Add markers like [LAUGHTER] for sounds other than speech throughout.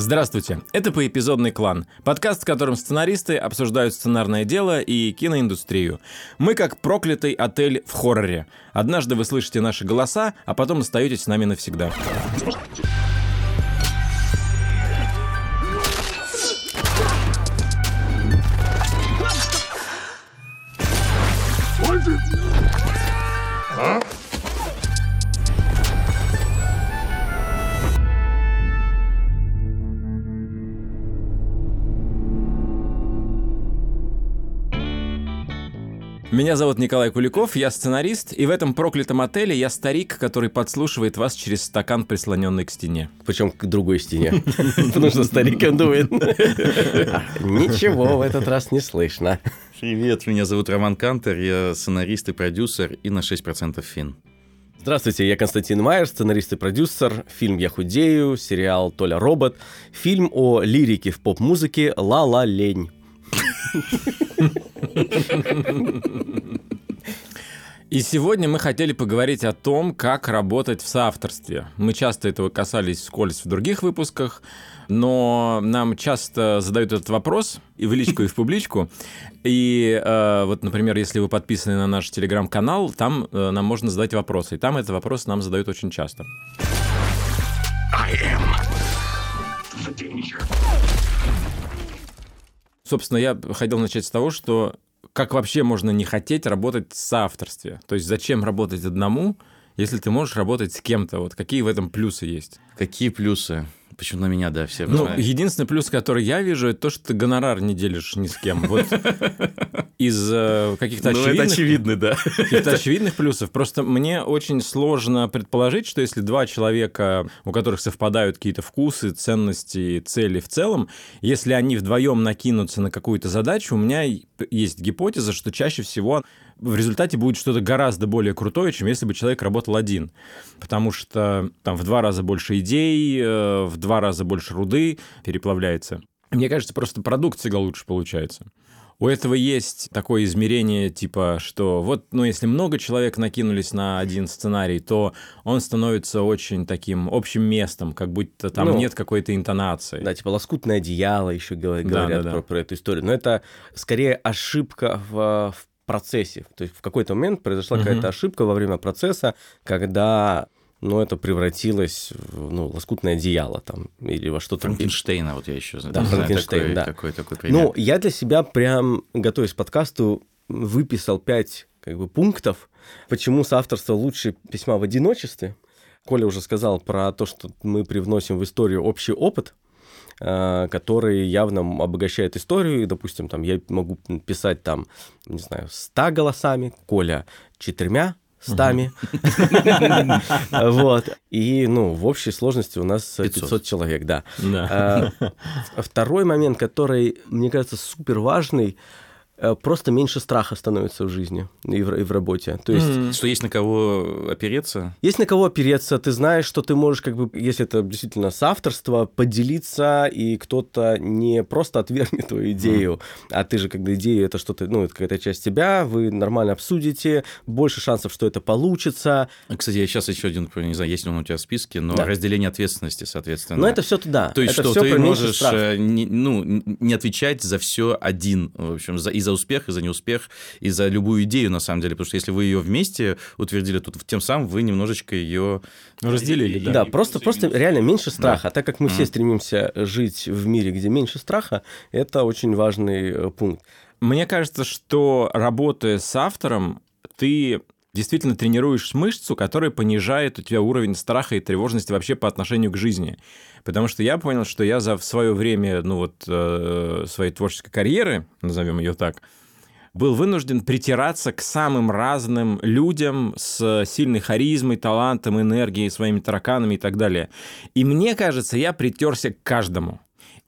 Здравствуйте, это «Поэпизодный клан», подкаст, в котором сценаристы обсуждают сценарное дело и киноиндустрию. Мы как проклятый отель в хорроре. Однажды вы слышите наши голоса, а потом остаетесь с нами навсегда. Меня зовут Николай Куликов, я сценарист, и в этом проклятом отеле я старик, который подслушивает вас через стакан, прислоненный к стене. Причем к другой стене. [LAUGHS] Потому что старик он думает. [LAUGHS] Ничего в этот раз не слышно. Привет, меня зовут Роман Кантер, я сценарист и продюсер и на 6% фин. Здравствуйте, я Константин Майер, сценарист и продюсер. Фильм «Я худею», сериал «Толя робот», фильм о лирике в поп-музыке «Ла-ла лень». И сегодня мы хотели поговорить о том, как работать в соавторстве. Мы часто этого касались вскользь в других выпусках, но нам часто задают этот вопрос и в личку, и в публичку. И э, вот, например, если вы подписаны на наш телеграм-канал, там э, нам можно задать вопросы. И там этот вопрос нам задают очень часто. I am the danger. Собственно, я хотел начать с того, что как вообще можно не хотеть работать в соавторстве? То есть зачем работать одному, если ты можешь работать с кем-то? Вот какие в этом плюсы есть? Какие плюсы? Почему на меня, да, все Ну, единственный плюс, который я вижу, это то, что ты гонорар не делишь ни с кем. Вот [LAUGHS] из э, каких-то очевидных... Ну, это очевидно, да. [LAUGHS] Каких-то очевидных плюсов. Просто мне очень сложно предположить, что если два человека, у которых совпадают какие-то вкусы, ценности, цели в целом, если они вдвоем накинутся на какую-то задачу, у меня есть гипотеза, что чаще всего в результате будет что-то гораздо более крутое, чем если бы человек работал один. Потому что там в два раза больше идей, э, в два раза больше руды переплавляется. Мне кажется, просто продукция лучше получается. У этого есть такое измерение, типа, что вот, ну, если много человек накинулись на один сценарий, то он становится очень таким общим местом, как будто там ну, нет какой-то интонации. Да, типа лоскутное одеяло еще говорят да, да, да. Про, про эту историю. Но это скорее ошибка в, в процессе. То есть в какой-то момент произошла угу. какая-то ошибка во время процесса, когда ну, это превратилось в ну, лоскутное одеяло там, или во что-то... Франкенштейна, вот я еще да, Франкенштейн, такой, да. Такой, такой пример. Ну, я для себя прям, готовясь к подкасту, выписал пять как бы, пунктов, почему соавторство лучше письма в одиночестве. Коля уже сказал про то, что мы привносим в историю общий опыт, Э, который явно обогащает историю. И, допустим, там я могу писать там, не знаю, ста голосами, Коля четырьмя стами. [LAUGHS] Вот. И, ну, в общей сложности у нас 500 человек, да. Э, второй момент, который, мне кажется, супер важный, просто меньше страха становится в жизни и в, и в работе. То есть... Mm-hmm. Что есть на кого опереться? Есть на кого опереться. Ты знаешь, что ты можешь, как бы, если это действительно соавторство, поделиться, и кто-то не просто отвергнет твою идею, mm-hmm. а ты же, когда идея это что-то, ну, это какая-то часть тебя, вы нормально обсудите, больше шансов, что это получится. Кстати, я сейчас еще один, не знаю, есть ли он у тебя в списке, но да. разделение ответственности, соответственно. Но это все туда. То есть, это что ты можешь э, не, ну, не отвечать за все один, в общем, за, и за успех, и за неуспех, и за любую идею, на самом деле. Потому что если вы ее вместе утвердили, то тем самым вы немножечко ее разделили. Да, да просто, просто реально меньше страха. Да. Так как мы все стремимся жить в мире, где меньше страха, это очень важный э, пункт. Мне кажется, что работая с автором, ты действительно тренируешь мышцу, которая понижает у тебя уровень страха и тревожности вообще по отношению к жизни. Потому что я понял, что я за свое время, ну вот, э, своей творческой карьеры, назовем ее так, был вынужден притираться к самым разным людям с сильной харизмой, талантом, энергией, своими тараканами и так далее. И мне кажется, я притерся к каждому.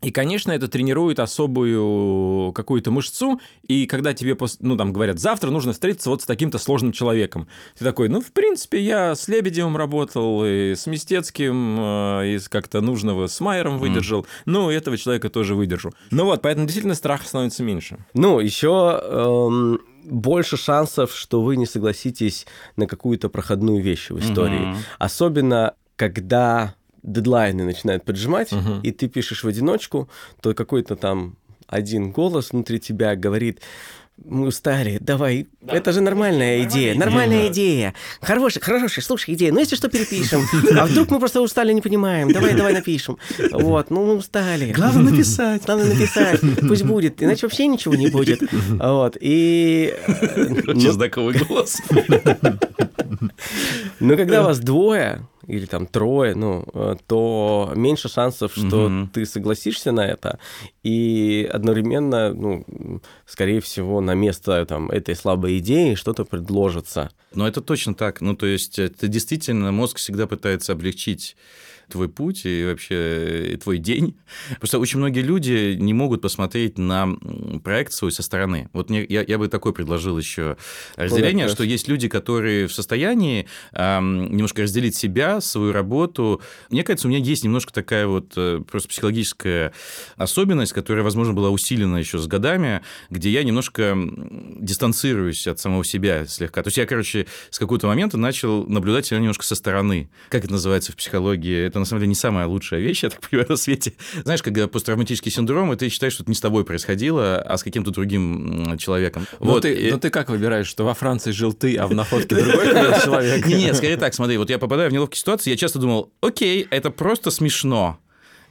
И, конечно, это тренирует особую какую-то мышцу, и когда тебе, ну, там, говорят, завтра нужно встретиться вот с таким-то сложным человеком, ты такой, ну, в принципе, я с Лебедевым работал, и с Мистецким, э, и как-то нужного с Майером выдержал, mm. ну, этого человека тоже выдержу. Ну вот, поэтому действительно страх становится меньше. Ну, еще эм, больше шансов, что вы не согласитесь на какую-то проходную вещь в истории. Mm-hmm. Особенно, когда дедлайны начинают поджимать, угу. и ты пишешь в одиночку, то какой-то там один голос внутри тебя говорит, мы устали, давай, да. это же нормальная идея, нормальная идея, хорошая, хорошая, слушай, идея, ну если что, перепишем, а вдруг мы просто устали, не понимаем, давай, давай напишем, вот, ну мы устали. Главное написать. Главное написать, пусть будет, иначе вообще ничего не будет, вот, и... Чездаковый голос. Но когда вас двое, или там трое, ну, э, то меньше шансов, что угу. ты согласишься на это, и одновременно, ну, скорее всего, на место там, этой слабой идеи что-то предложится. Ну, это точно так. Ну, то есть, это действительно мозг всегда пытается облегчить твой путь и вообще твой день. Просто очень многие люди не могут посмотреть на проект свой со стороны. Вот мне, я, я бы такое предложил еще разделение, что есть люди, которые в состоянии эм, немножко разделить себя, свою работу. Мне кажется, у меня есть немножко такая вот э, просто психологическая особенность, которая, возможно, была усилена еще с годами, где я немножко дистанцируюсь от самого себя слегка. То есть я, короче, с какого-то момента начал наблюдать себя немножко со стороны. Как это называется в психологии? Это на самом деле не самая лучшая вещь, я так понимаю, на свете. Знаешь, когда посттравматический синдром, и ты считаешь, что это не с тобой происходило, а с каким-то другим человеком. Но, вот. ты, и... но ты как выбираешь, что во Франции жил ты, а в находке другой [LAUGHS] человек? Нет, скорее так, смотри, вот я попадаю в неловкие ситуации, я часто думал, окей, это просто смешно,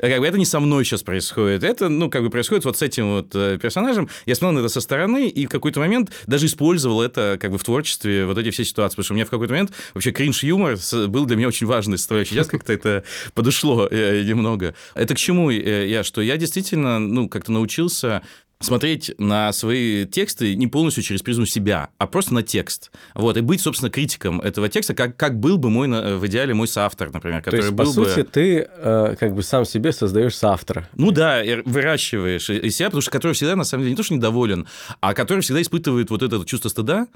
как бы это не со мной сейчас происходит, это, ну, как бы происходит вот с этим вот э, персонажем. Я смотрел на это со стороны и в какой-то момент даже использовал это как бы в творчестве, вот эти все ситуации, потому что у меня в какой-то момент вообще кринж-юмор был для меня очень важной составляющей. Сейчас как-то это [LAUGHS] подошло э, немного. Это к чему э, я? Что я действительно, ну, как-то научился смотреть на свои тексты не полностью через призму себя, а просто на текст. Вот, и быть, собственно, критиком этого текста, как, как был бы мой, в идеале, мой соавтор, например, который То есть, был по сути, ты э, как бы сам себе создаешь соавтора. Ну да, выращиваешь из себя, потому что который всегда, на самом деле, не то, что недоволен, а который всегда испытывает вот это чувство стыда,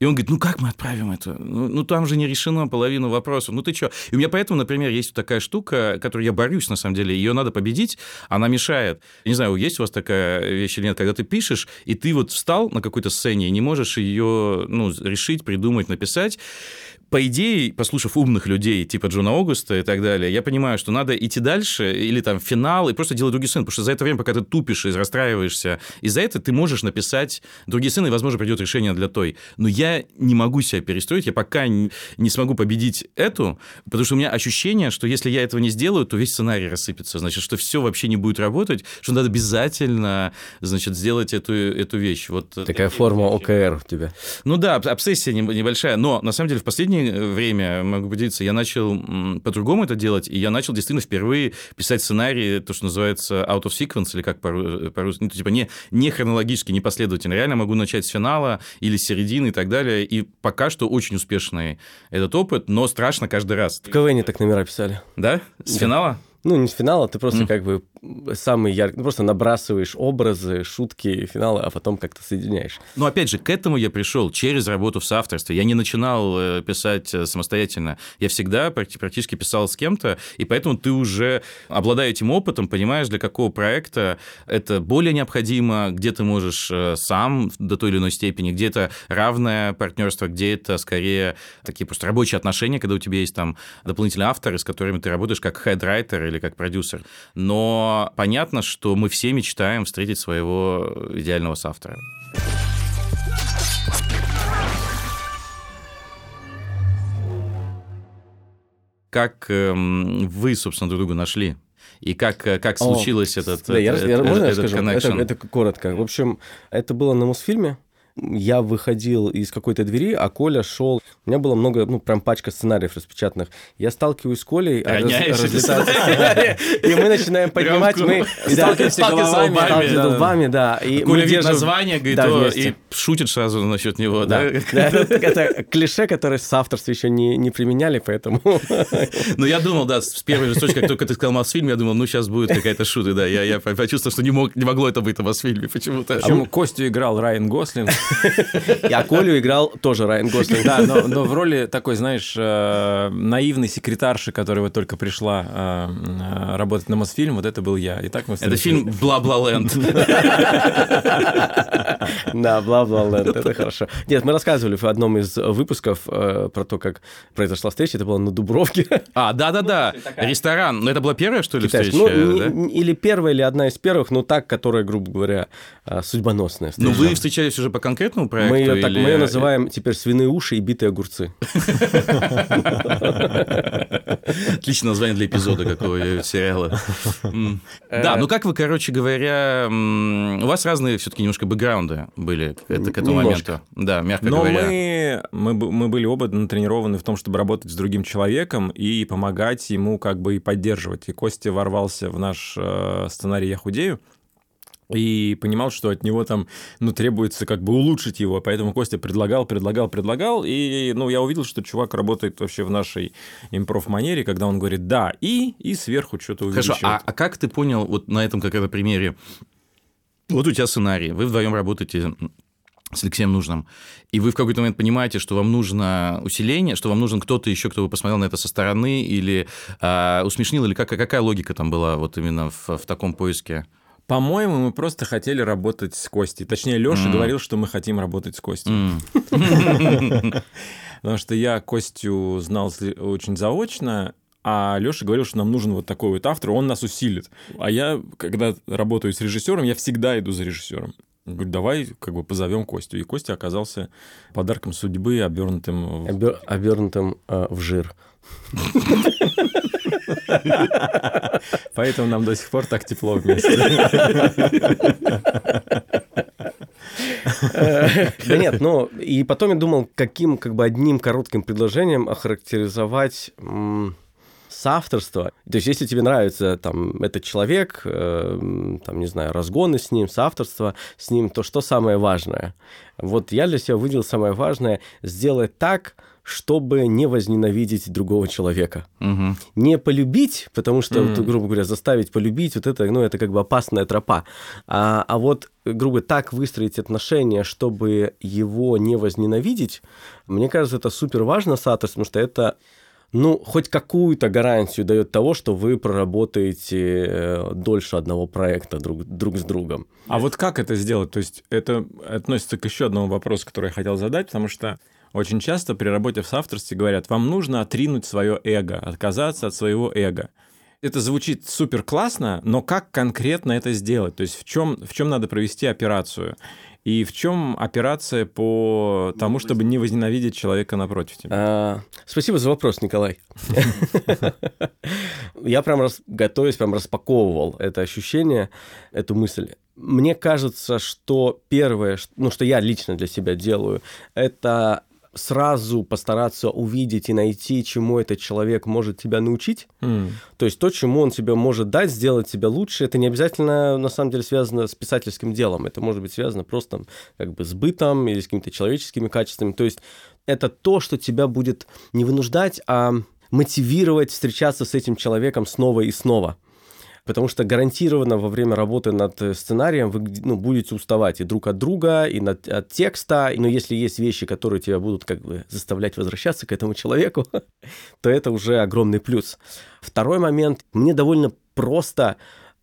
и он говорит, ну как мы отправим это? Ну, ну там же не решено половину вопросов. Ну ты что? И у меня поэтому, например, есть такая штука, которой я борюсь, на самом деле. Ее надо победить, она мешает. Я не знаю, есть у вас такая вещь или нет, когда ты пишешь, и ты вот встал на какой-то сцене и не можешь ее ну, решить, придумать, написать, по идее, послушав умных людей, типа Джона Огуста и так далее, я понимаю, что надо идти дальше или там финал и просто делать другие сцены, потому что за это время, пока ты тупишь и расстраиваешься, из-за этого ты можешь написать другие сцены, и, возможно, придет решение для той. Но я не могу себя перестроить, я пока не, не смогу победить эту, потому что у меня ощущение, что если я этого не сделаю, то весь сценарий рассыпется, значит, что все вообще не будет работать, что надо обязательно, значит, сделать эту, эту вещь. Вот Такая форма ОКР у тебя. Ну да, обсессия небольшая, но на самом деле в последние последнее время, могу поделиться, я начал по-другому это делать, и я начал действительно впервые писать сценарии, то, что называется out of sequence, или как по-русски, ну, типа не, не хронологически, не последовательно. Реально могу начать с финала или с середины и так далее, и пока что очень успешный этот опыт, но страшно каждый раз. В КВН так номера писали. Да? С да. финала? Ну, не с финала, ты просто mm. как бы самый яркий, ну, просто набрасываешь образы, шутки, финалы, а потом как-то соединяешь. Ну, опять же, к этому я пришел через работу в соавторстве. Я не начинал э, писать э, самостоятельно. Я всегда практически писал с кем-то, и поэтому ты уже, обладая этим опытом, понимаешь, для какого проекта это более необходимо, где ты можешь э, сам до той или иной степени, где это равное партнерство, где это скорее такие просто рабочие отношения, когда у тебя есть там дополнительные авторы, с которыми ты работаешь как хедрайтер или как продюсер. Но понятно, что мы все мечтаем встретить своего идеального соавтора. Как эм, вы, собственно, друг друга нашли? И как, э, как случилось О, этот, да, этот, я, можно этот я скажу? Это, это коротко. В общем, это было на Мосфильме я выходил из какой-то двери, а Коля шел. У меня было много, ну, прям пачка сценариев распечатанных. Я сталкиваюсь с Колей, а раз, разлетаются сценарии, и мы начинаем поднимать, мы сталкиваемся головами, лбами, да. И Коля видит название, говорит, и шутит сразу насчет него, да? [LAUGHS] Это клише, которое с авторства еще не применяли, поэтому... [LAUGHS] Ну, я думал, да, с первой же строчки, как только ты сказал Мосфильм, я думал, ну, сейчас будет какая-то шута, да. Я почувствовал, что не могло это быть в Мосфильме почему-то. Костю играл Райан Гослинг, А Колю играл тоже Райан Гослинг. Да, но, но в роли такой, знаешь, э, наивной секретарши, которая вот только пришла э, э, работать на Мосфильм, вот это был я. И так мы Это фильм «Бла-бла-ленд». Да, «Бла-бла-ленд», это хорошо. Нет, мы рассказывали в одном из выпусков про то, как произошла встреча, это было на Дубровке. А, да-да-да, ресторан. Но это была первая, что ли, встреча? Ну, или первая, или одна из первых, но так, которая, грубо говоря, судьбоносная встреча. Ну, вы встречались уже по конкретному проекту? Мы ее, так, мы ее называем теперь «Свиные уши и битые огурцы». Отличное название для эпизода какого сериала. Да, ну как вы, короче говоря, у вас разные все-таки немножко бэкграунды были к этому моменту. Да, мягко говоря. Но мы, мы были оба натренированы в том, чтобы работать с другим человеком и помогать ему как бы и поддерживать. И Костя ворвался в наш э, сценарий «Я худею», и понимал, что от него там, ну, требуется как бы улучшить его, поэтому Костя предлагал, предлагал, предлагал, и, ну, я увидел, что чувак работает вообще в нашей импров-манере, когда он говорит «да», и, и сверху что-то увеличивает. Хорошо, а, а как ты понял вот на этом как это примере, вот у тебя сценарий, вы вдвоем работаете с Алексеем Нужным, и вы в какой-то момент понимаете, что вам нужно усиление, что вам нужен кто-то еще, кто бы посмотрел на это со стороны, или э, усмешнил, или как, какая логика там была вот именно в, в таком поиске? По-моему, мы просто хотели работать с Костей. Точнее, Леша mm. говорил, что мы хотим работать с Костей. Mm. Потому что я Костю знал очень заочно, а Леша говорил, что нам нужен вот такой вот автор, он нас усилит. А я, когда работаю с режиссером, я всегда иду за режиссером. Говорю, давай как бы позовем Костю. И Костя оказался подарком судьбы, обернутым... В... Обернутым э, в жир. [LAUGHS] Поэтому нам до сих пор так тепло вместе. Да нет, ну и потом я думал, каким как бы одним коротким предложением охарактеризовать соавторство. То есть, если тебе нравится там этот человек, э, там, не знаю, разгоны с ним, соавторство с ним, то что самое важное? Вот я для себя выделил самое важное – сделать так, чтобы не возненавидеть другого человека. Угу. Не полюбить, потому что, mm. вот, грубо говоря, заставить полюбить, вот это, ну, это как бы опасная тропа. А, а вот, грубо говоря, так выстроить отношения, чтобы его не возненавидеть, мне кажется, это супер важно, Сатос, потому что это ну, хоть какую-то гарантию дает того, что вы проработаете э, дольше одного проекта друг, друг с другом. А вот как это сделать? То есть это относится к еще одному вопросу, который я хотел задать, потому что очень часто при работе в соавторстве говорят, вам нужно отринуть свое эго, отказаться от своего эго. Это звучит супер классно, но как конкретно это сделать? То есть в чем, в чем надо провести операцию? И в чем операция по тому, чтобы не возненавидеть человека напротив тебя? А, спасибо за вопрос, Николай. Я прям готовясь, прям распаковывал это ощущение, эту мысль. Мне кажется, что первое, ну, что я лично для себя делаю, это сразу постараться увидеть и найти, чему этот человек может тебя научить. Mm. То есть то, чему он тебе может дать, сделать тебя лучше, это не обязательно на самом деле связано с писательским делом. Это может быть связано просто как бы с бытом или с какими-то человеческими качествами. То есть это то, что тебя будет не вынуждать, а мотивировать встречаться с этим человеком снова и снова потому что гарантированно во время работы над э, сценарием вы ну, будете уставать и друг от друга, и над, от текста, но если есть вещи, которые тебя будут как бы заставлять возвращаться к этому человеку, [LAUGHS] то это уже огромный плюс. Второй момент, мне довольно просто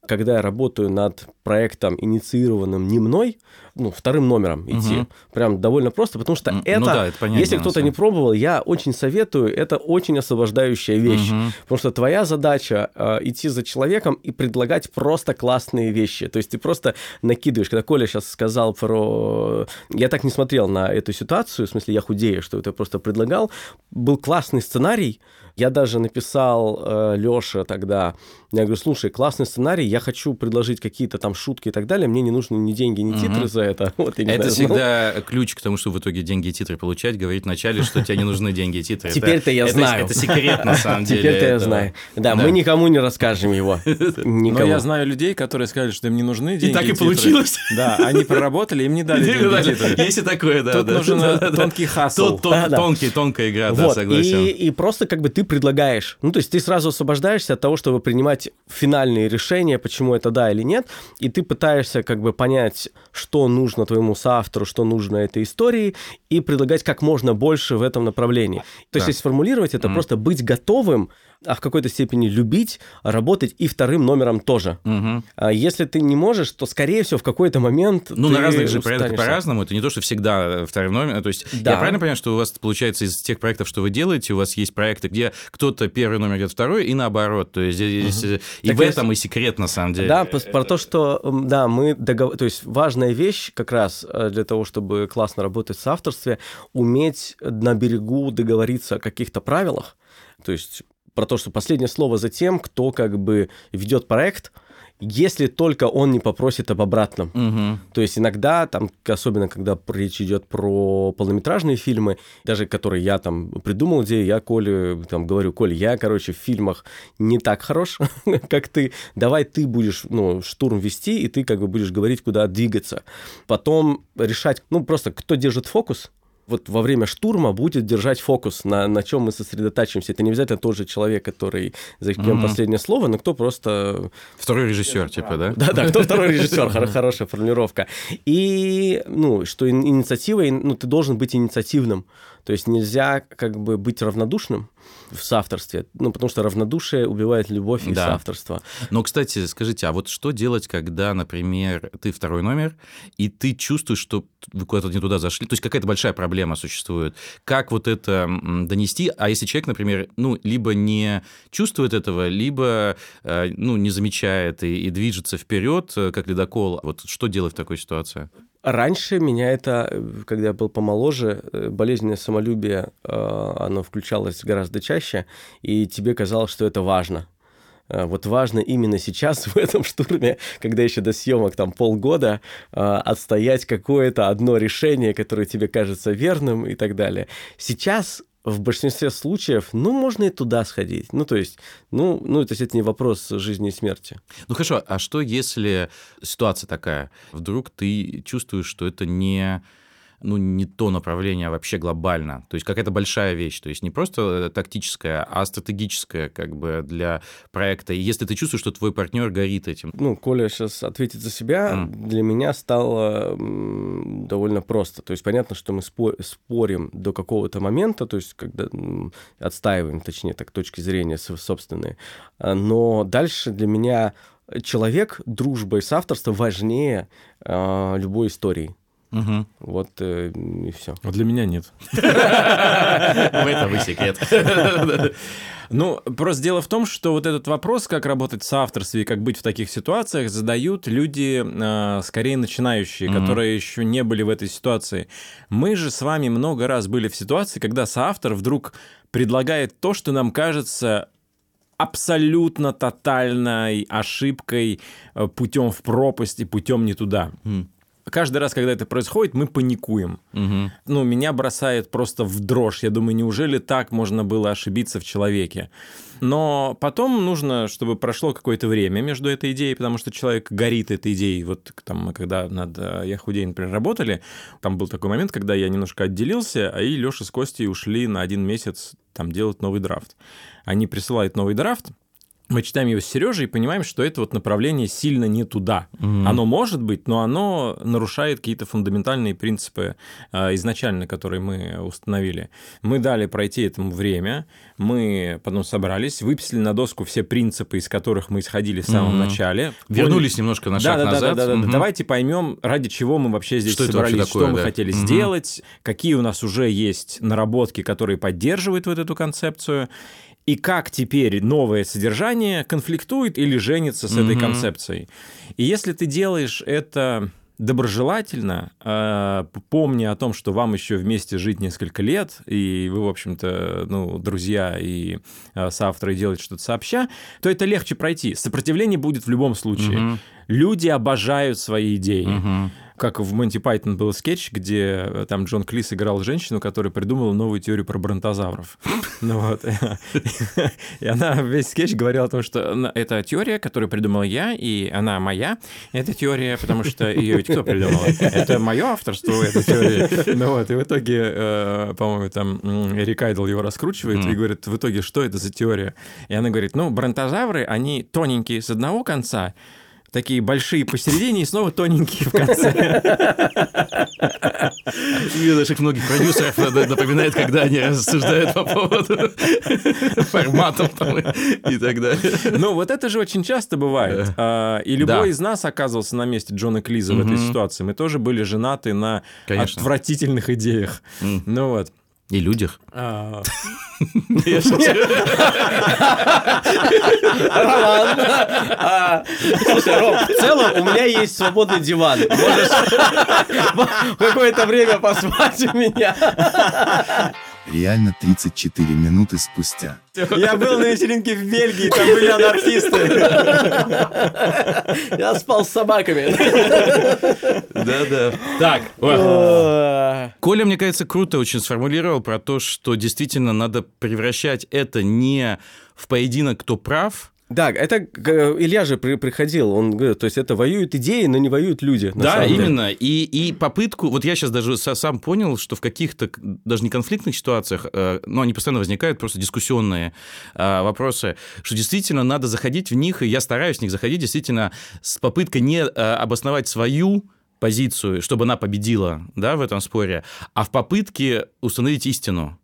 когда я работаю над проектом, инициированным не мной, ну, вторым номером идти. Угу. Прям довольно просто, потому что ну, это, да, это понятно, если кто-то не пробовал, я очень советую, это очень освобождающая вещь. Угу. Потому что твоя задача э, идти за человеком и предлагать просто классные вещи. То есть ты просто накидываешь. Когда Коля сейчас сказал про... Я так не смотрел на эту ситуацию, в смысле, я худею, что это просто предлагал. Был классный сценарий, я даже написал э, Лёше тогда, я говорю, слушай, классный сценарий, я хочу предложить какие-то там шутки и так далее, мне не нужны ни деньги, ни титры угу. за это. [LAUGHS] Вот, это знаю, всегда ну... ключ к тому, чтобы в итоге деньги и титры получать, говорить вначале, что тебе не нужны деньги и титры. Теперь-то я знаю. Это секрет, на самом [LAUGHS] деле. Теперь-то я знаю. Да, мы никому не расскажем его. [LAUGHS] Но я знаю людей, которые сказали, что им не нужны деньги и так и получилось. Да, они проработали, им не дали деньги и титры. Есть и такое, да. Тут нужен тонкий хасл. Тонкий, тонкая игра, да, согласен. И просто как бы ты предлагаешь. Ну, то есть ты сразу освобождаешься от того, чтобы принимать финальные решения, почему это да или нет, и ты пытаешься как бы понять, что нужно твоему соавтору, что нужно этой истории, и предлагать как можно больше в этом направлении. То да. есть, если сформулировать, это mm. просто быть готовым а в какой-то степени любить, работать и вторым номером тоже. Угу. А если ты не можешь, то, скорее всего, в какой-то момент Ну, на разных же проектах по-разному. Это не то, что всегда э, вторым номером. То есть да. я правильно понимаю, что у вас, получается, из тех проектов, что вы делаете, у вас есть проекты, где кто-то первый номер, где-то второй, и наоборот. То есть здесь угу. и так в есть... этом и секрет, на самом деле. Да, про то, что, да, мы договор... То есть важная вещь как раз э, для того, чтобы классно работать в авторстве, уметь на берегу договориться о каких-то правилах, то есть про то, что последнее слово за тем, кто как бы ведет проект, если только он не попросит об обратном. Угу. То есть иногда, там, особенно когда речь идет про полнометражные фильмы, даже которые я там придумал идею, я Коле там говорю, Коля, я, короче, в фильмах не так хорош, [LAUGHS] как ты, давай ты будешь, ну, штурм вести, и ты как бы будешь говорить, куда двигаться. Потом решать, ну, просто кто держит фокус, вот во время штурма будет держать фокус, на, на чем мы сосредотачиваемся. Это не обязательно тот же человек, который за кем mm-hmm. последнее слово, но кто просто... Второй режиссер, типа, да? Да-да, кто второй [LAUGHS] режиссер, хорошая формулировка. И, ну, что инициатива, ну, ты должен быть инициативным. То есть нельзя как бы быть равнодушным в соавторстве, ну, потому что равнодушие убивает любовь и да. соавторство. Но, кстати, скажите, а вот что делать, когда, например, ты второй номер, и ты чувствуешь, что вы куда-то не туда зашли, то есть какая-то большая проблема существует. Как вот это донести? А если человек, например, ну, либо не чувствует этого, либо, э, ну, не замечает и, и движется вперед, э, как ледокол, вот что делать в такой ситуации? Раньше меня это, когда я был помоложе, э, болезненное самолюбие, э, оно включалось гораздо чаще, и тебе казалось, что это важно. Э, вот важно именно сейчас, [LAUGHS] в этом штурме, когда еще до съемок там полгода, отстоять какое-то одно решение, которое тебе кажется верным и так далее. Сейчас в большинстве случаев, ну, можно и туда сходить. Ну, то есть, ну, ну, то есть это не вопрос жизни и смерти. Ну, хорошо, а что если ситуация такая? Вдруг ты чувствуешь, что это не ну, не то направление а вообще глобально. То есть какая-то большая вещь. То есть не просто э, тактическая, а стратегическая как бы для проекта. И если ты чувствуешь, что твой партнер горит этим. Ну, Коля сейчас ответит за себя. Mm. Для меня стало довольно просто. То есть понятно, что мы спорим до какого-то момента, то есть когда отстаиваем, точнее, так, точки зрения собственные. А, но дальше для меня человек, дружба и соавторство важнее э, любой истории. Угу. Вот э, и все. А для меня нет. [LAUGHS] В этом и секрет. [LAUGHS] Ну, просто дело в том, что вот этот вопрос, как работать в соавторстве и как быть в таких ситуациях, задают люди, э, скорее начинающие, mm-hmm. которые еще не были в этой ситуации. Мы же с вами много раз были в ситуации, когда соавтор вдруг предлагает то, что нам кажется абсолютно тотальной ошибкой, э, путем в пропасть и путем не туда. Mm каждый раз, когда это происходит, мы паникуем. Угу. Ну, меня бросает просто в дрожь. Я думаю, неужели так можно было ошибиться в человеке? Но потом нужно, чтобы прошло какое-то время между этой идеей, потому что человек горит этой идеей. Вот там мы когда над э, «Я худей», например, работали, там был такой момент, когда я немножко отделился, а и Леша с Костей ушли на один месяц там делать новый драфт. Они присылают новый драфт, мы читаем его с Сережей и понимаем, что это вот направление сильно не туда. Mm-hmm. Оно может быть, но оно нарушает какие-то фундаментальные принципы э, изначально, которые мы установили. Мы дали пройти этому время, мы потом собрались, выписали на доску все принципы, из которых мы исходили в самом mm-hmm. начале. Вернулись Поняли... немножко на шаг да, назад. Да, да, да, mm-hmm. Давайте поймем, ради чего мы вообще здесь что собрались, такое, что мы хотели mm-hmm. сделать, какие у нас уже есть наработки, которые поддерживают вот эту концепцию и как теперь новое содержание конфликтует или женится с mm-hmm. этой концепцией. И если ты делаешь это доброжелательно, э, помня о том, что вам еще вместе жить несколько лет, и вы, в общем-то, ну, друзья и э, соавторы делаете что-то сообща, то это легче пройти. Сопротивление будет в любом случае. Угу. Люди обожают свои идеи. Угу как в Monty Python был скетч, где э, там Джон Клиз играл женщину, которая придумала новую теорию про бронтозавров. [LAUGHS] Ну вот. И она весь скетч говорила о том, что это теория, которую придумал я, и она моя. Это теория, потому что ее ведь кто придумал? Это мое авторство, эта теория. Ну вот, и в итоге, э, по-моему, там Эрик Айдл его раскручивает и говорит, в итоге, что это за теория? И она говорит, ну, бронтозавры, они тоненькие с одного конца, такие большие посередине и снова тоненькие в конце. Даже многих продюсеров напоминает, когда они рассуждают по поводу форматов и так далее. Ну, вот это же очень часто бывает. А, и любой из нас оказывался на месте Джона Клиза в этой ситуации. Мы тоже были женаты на отвратительных идеях. Ну вот. И людях. А. Слушай, Ром, в целом у меня есть свободный диван. Можешь какое-то время поспать у меня. Реально 34 минуты спустя. Я был на вечеринке в Бельгии, там были анархисты. Я спал с собаками. Да-да. Так, Коля, мне кажется, круто очень сформулировал про то, что действительно надо превращать это не в поединок, кто прав, да, это Илья же при, приходил, он говорит, то есть это воюют идеи, но не воюют люди. Да, именно. И, и попытку, вот я сейчас даже сам понял, что в каких-то даже не конфликтных ситуациях, э, но они постоянно возникают, просто дискуссионные э, вопросы, что действительно надо заходить в них, и я стараюсь в них заходить действительно с попыткой не э, обосновать свою позицию, чтобы она победила да, в этом споре, а в попытке установить истину.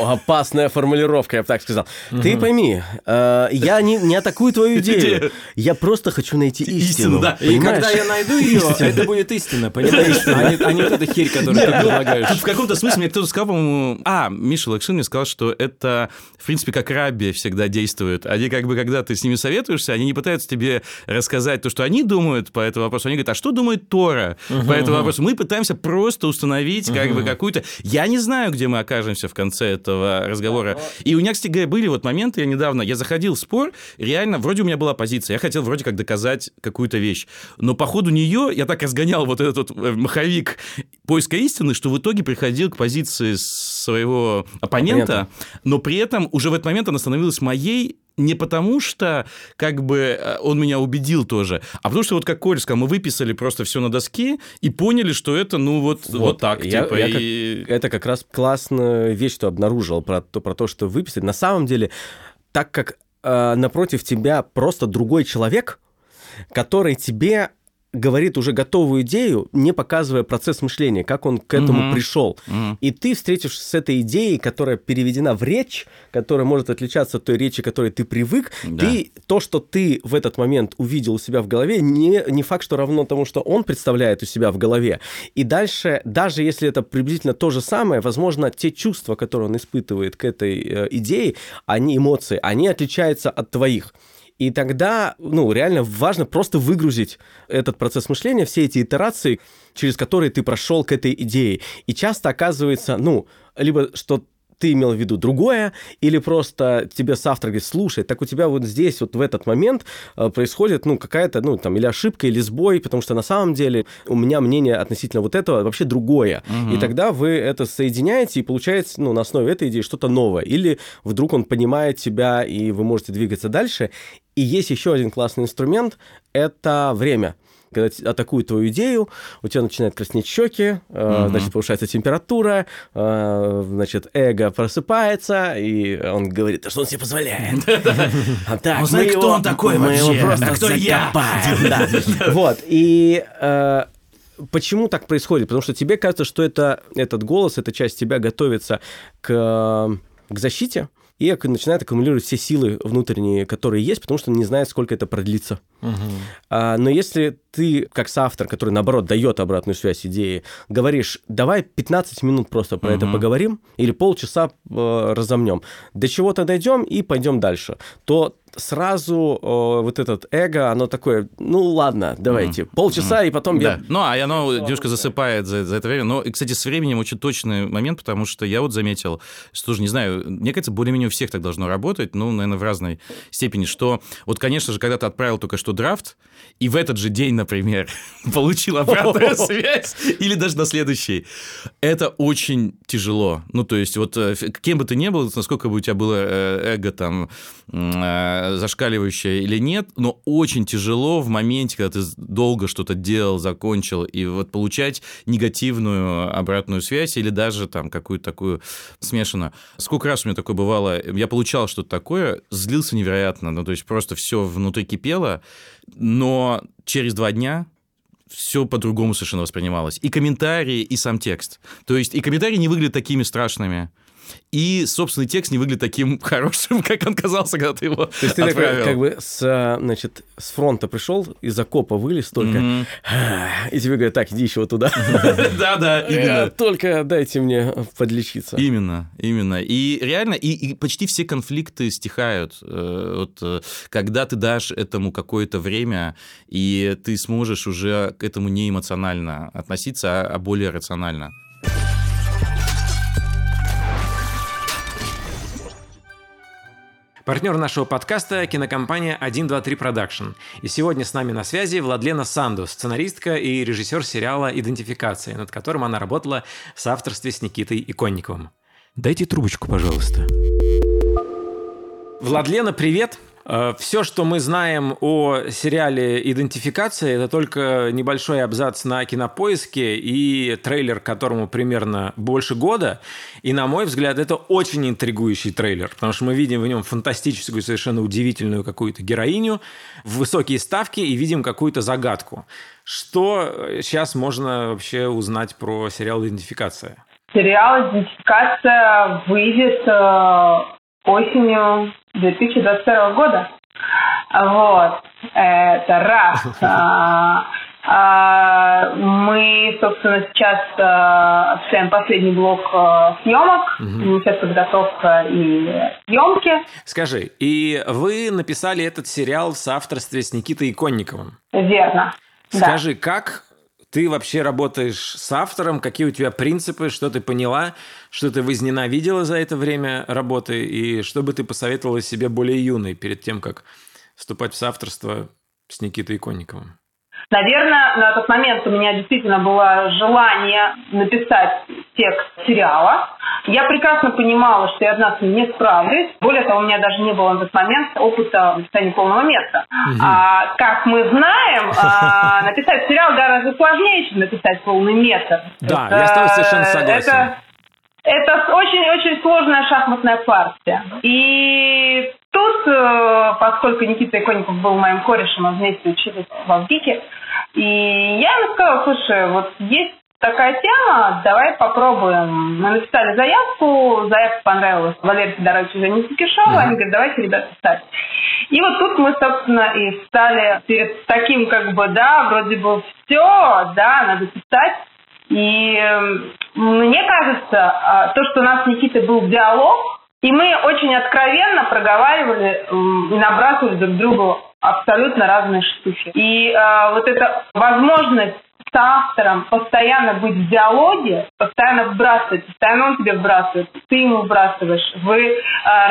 Опасная формулировка, я бы так сказал. Угу. Ты пойми, э, я не, не атакую твою идею. Я просто хочу найти истину. истину да. И когда я найду ее, это будет истина, понимаешь? А не, а не вот эта херь, которую ты ну, предлагаешь. В каком-то смысле мне кто-то сказал, по-моему... А, Миша Лакшин мне сказал, что это, в принципе, как рабби всегда действуют. Они как бы, когда ты с ними советуешься, они не пытаются тебе рассказать то, что они думают по этому вопросу. Они говорят, а что думает Тора по этому вопросу? Мы пытаемся просто установить как бы какую-то... Я не знаю, где мы окажемся в конце этого разговора. И у меня, кстати говоря, были вот моменты, я недавно, я заходил в спор, реально, вроде у меня была позиция, я хотел вроде как доказать какую-то вещь, но по ходу нее я так разгонял вот этот вот э, маховик поиска истины, что в итоге приходил к позиции своего оппонента, Оппонента. но при этом уже в этот момент она становилась моей, не потому что как бы э, он меня убедил тоже, а потому что вот как Коль сказал, мы выписали просто все на доске и поняли, что это ну вот, вот, вот так. Я, типа, я и... как, это как раз классная вещь, что обнаружил про то, про то, что выписали. На самом деле, так как э, напротив тебя просто другой человек, который тебе говорит уже готовую идею, не показывая процесс мышления, как он к этому mm-hmm. пришел. Mm-hmm. И ты встретишься с этой идеей, которая переведена в речь, которая может отличаться от той речи, к которой ты привык. Да. Ты то, что ты в этот момент увидел у себя в голове, не, не факт, что равно тому, что он представляет у себя в голове. И дальше, даже если это приблизительно то же самое, возможно, те чувства, которые он испытывает к этой э, идее, они эмоции, они отличаются от твоих. И тогда, ну, реально важно просто выгрузить этот процесс мышления, все эти итерации, через которые ты прошел к этой идее. И часто оказывается, ну, либо что ты имел в виду другое, или просто тебе соавтор говорит, слушай, так у тебя вот здесь, вот в этот момент э, происходит, ну, какая-то, ну, там, или ошибка, или сбой, потому что на самом деле у меня мнение относительно вот этого вообще другое. Угу. И тогда вы это соединяете, и получается, ну, на основе этой идеи что-то новое. Или вдруг он понимает тебя, и вы можете двигаться дальше. И есть еще один классный инструмент – это время когда атакуют твою идею, у тебя начинают краснеть щеки, mm-hmm. значит, повышается температура, э, значит, эго просыпается, и он говорит, что он себе позволяет. Он [LAUGHS] знает, кто он такой вообще, а кто я. [LAUGHS] Вот, и э, почему так происходит? Потому что тебе кажется, что это, этот голос, эта часть тебя готовится к, к защите, и начинает аккумулировать все силы внутренние, которые есть, потому что он не знает, сколько это продлится. Угу. А, но если ты, как соавтор, который, наоборот, дает обратную связь идеи, говоришь, давай 15 минут просто про угу. это поговорим, или полчаса э, разомнем, до чего-то дойдем и пойдем дальше, то сразу о, вот этот эго, оно такое, ну ладно, давайте, mm. полчаса, mm. и потом да. я... Ну, а оно девушка засыпает за, за это время. Но, кстати, с временем очень точный момент, потому что я вот заметил, что тоже, не знаю, мне кажется, более-менее у всех так должно работать, ну, наверное, в разной степени, что вот, конечно же, когда ты отправил только что драфт, и в этот же день, например, [LAUGHS] получил обратную [LAUGHS] связь, или даже на следующий, это очень тяжело. Ну, то есть, вот э, кем бы ты ни был, насколько бы у тебя было э, эго там э, зашкаливающее или нет, но очень тяжело в моменте, когда ты долго что-то делал, закончил, и вот получать негативную обратную связь или даже там какую-то такую смешанную. Сколько раз у меня такое бывало, я получал что-то такое, злился невероятно, ну, то есть просто все внутри кипело, но через два дня все по-другому совершенно воспринималось. И комментарии, и сам текст. То есть и комментарии не выглядят такими страшными и собственный текст не выглядит таким [LAUGHS] хорошим, как он казался, когда ты его То есть ты такой, как бы с, значит, с фронта пришел, из окопа вылез только, mm-hmm. и тебе говорят, так, иди еще туда. [LAUGHS] Да-да, именно. Только дайте мне подлечиться. Именно, именно. И реально, и почти все конфликты стихают. Э, вот, э, когда ты дашь этому какое-то время, и ты сможешь уже к этому не эмоционально относиться, а, а более рационально. Партнер нашего подкаста – кинокомпания 123 Production. И сегодня с нами на связи Владлена Санду, сценаристка и режиссер сериала «Идентификация», над которым она работала в соавторстве с Никитой Иконниковым. Дайте трубочку, пожалуйста. Владлена, привет! Э, Все, что мы знаем о сериале «Идентификация», это только небольшой абзац на кинопоиске и трейлер, которому примерно больше года. И, на мой взгляд, это очень интригующий трейлер, потому что мы видим в нем фантастическую, совершенно удивительную какую-то героиню, высокие ставки и видим какую-то загадку. Что сейчас можно вообще узнать про сериал «Идентификация»? Сериал «Идентификация» выйдет э, осенью 2022 года. Вот. Это раз. [LAUGHS] А, а, мы, собственно, сейчас а, последний блок съемок, угу. подготовка и съемки. Скажи, и вы написали этот сериал в соавторстве с Никитой Иконниковым? Верно. Скажи, да. как ты вообще работаешь с автором, какие у тебя принципы, что ты поняла, что ты возненавидела за это время работы, и что бы ты посоветовала себе более юной перед тем, как вступать в соавторство с Никитой Иконниковым? Наверное, на тот момент у меня действительно было желание написать текст сериала. Я прекрасно понимала, что я одна с ним не справлюсь. Более того, у меня даже не было на тот момент опыта написания полного метра. Угу. А, как мы знаем, а, [LAUGHS] написать сериал гораздо сложнее, чем написать полный метр. Да, это, я с тобой совершенно согласен. Это, это очень-очень сложная шахматная партия. И тут, э, поскольку Никита Иконников был моим корешем, мы вместе учились в Авгике, и я ему сказала, слушай, вот есть такая тема, давай попробуем. Мы написали заявку, заявка понравилась Валерию Федоровичу Жене Кишову, они говорят, давайте, ребят, писать. И вот тут мы, собственно, и стали перед таким, как бы, да, вроде бы все, да, надо писать. И мне кажется, а, то, что у нас с Никитой был диалог, и мы очень откровенно проговаривали и набрасывали друг другу абсолютно разные штуки. И э, вот эта возможность с автором постоянно быть в диалоге, постоянно вбрасывать, постоянно он тебе вбрасывает, ты ему вбрасываешь, вы э,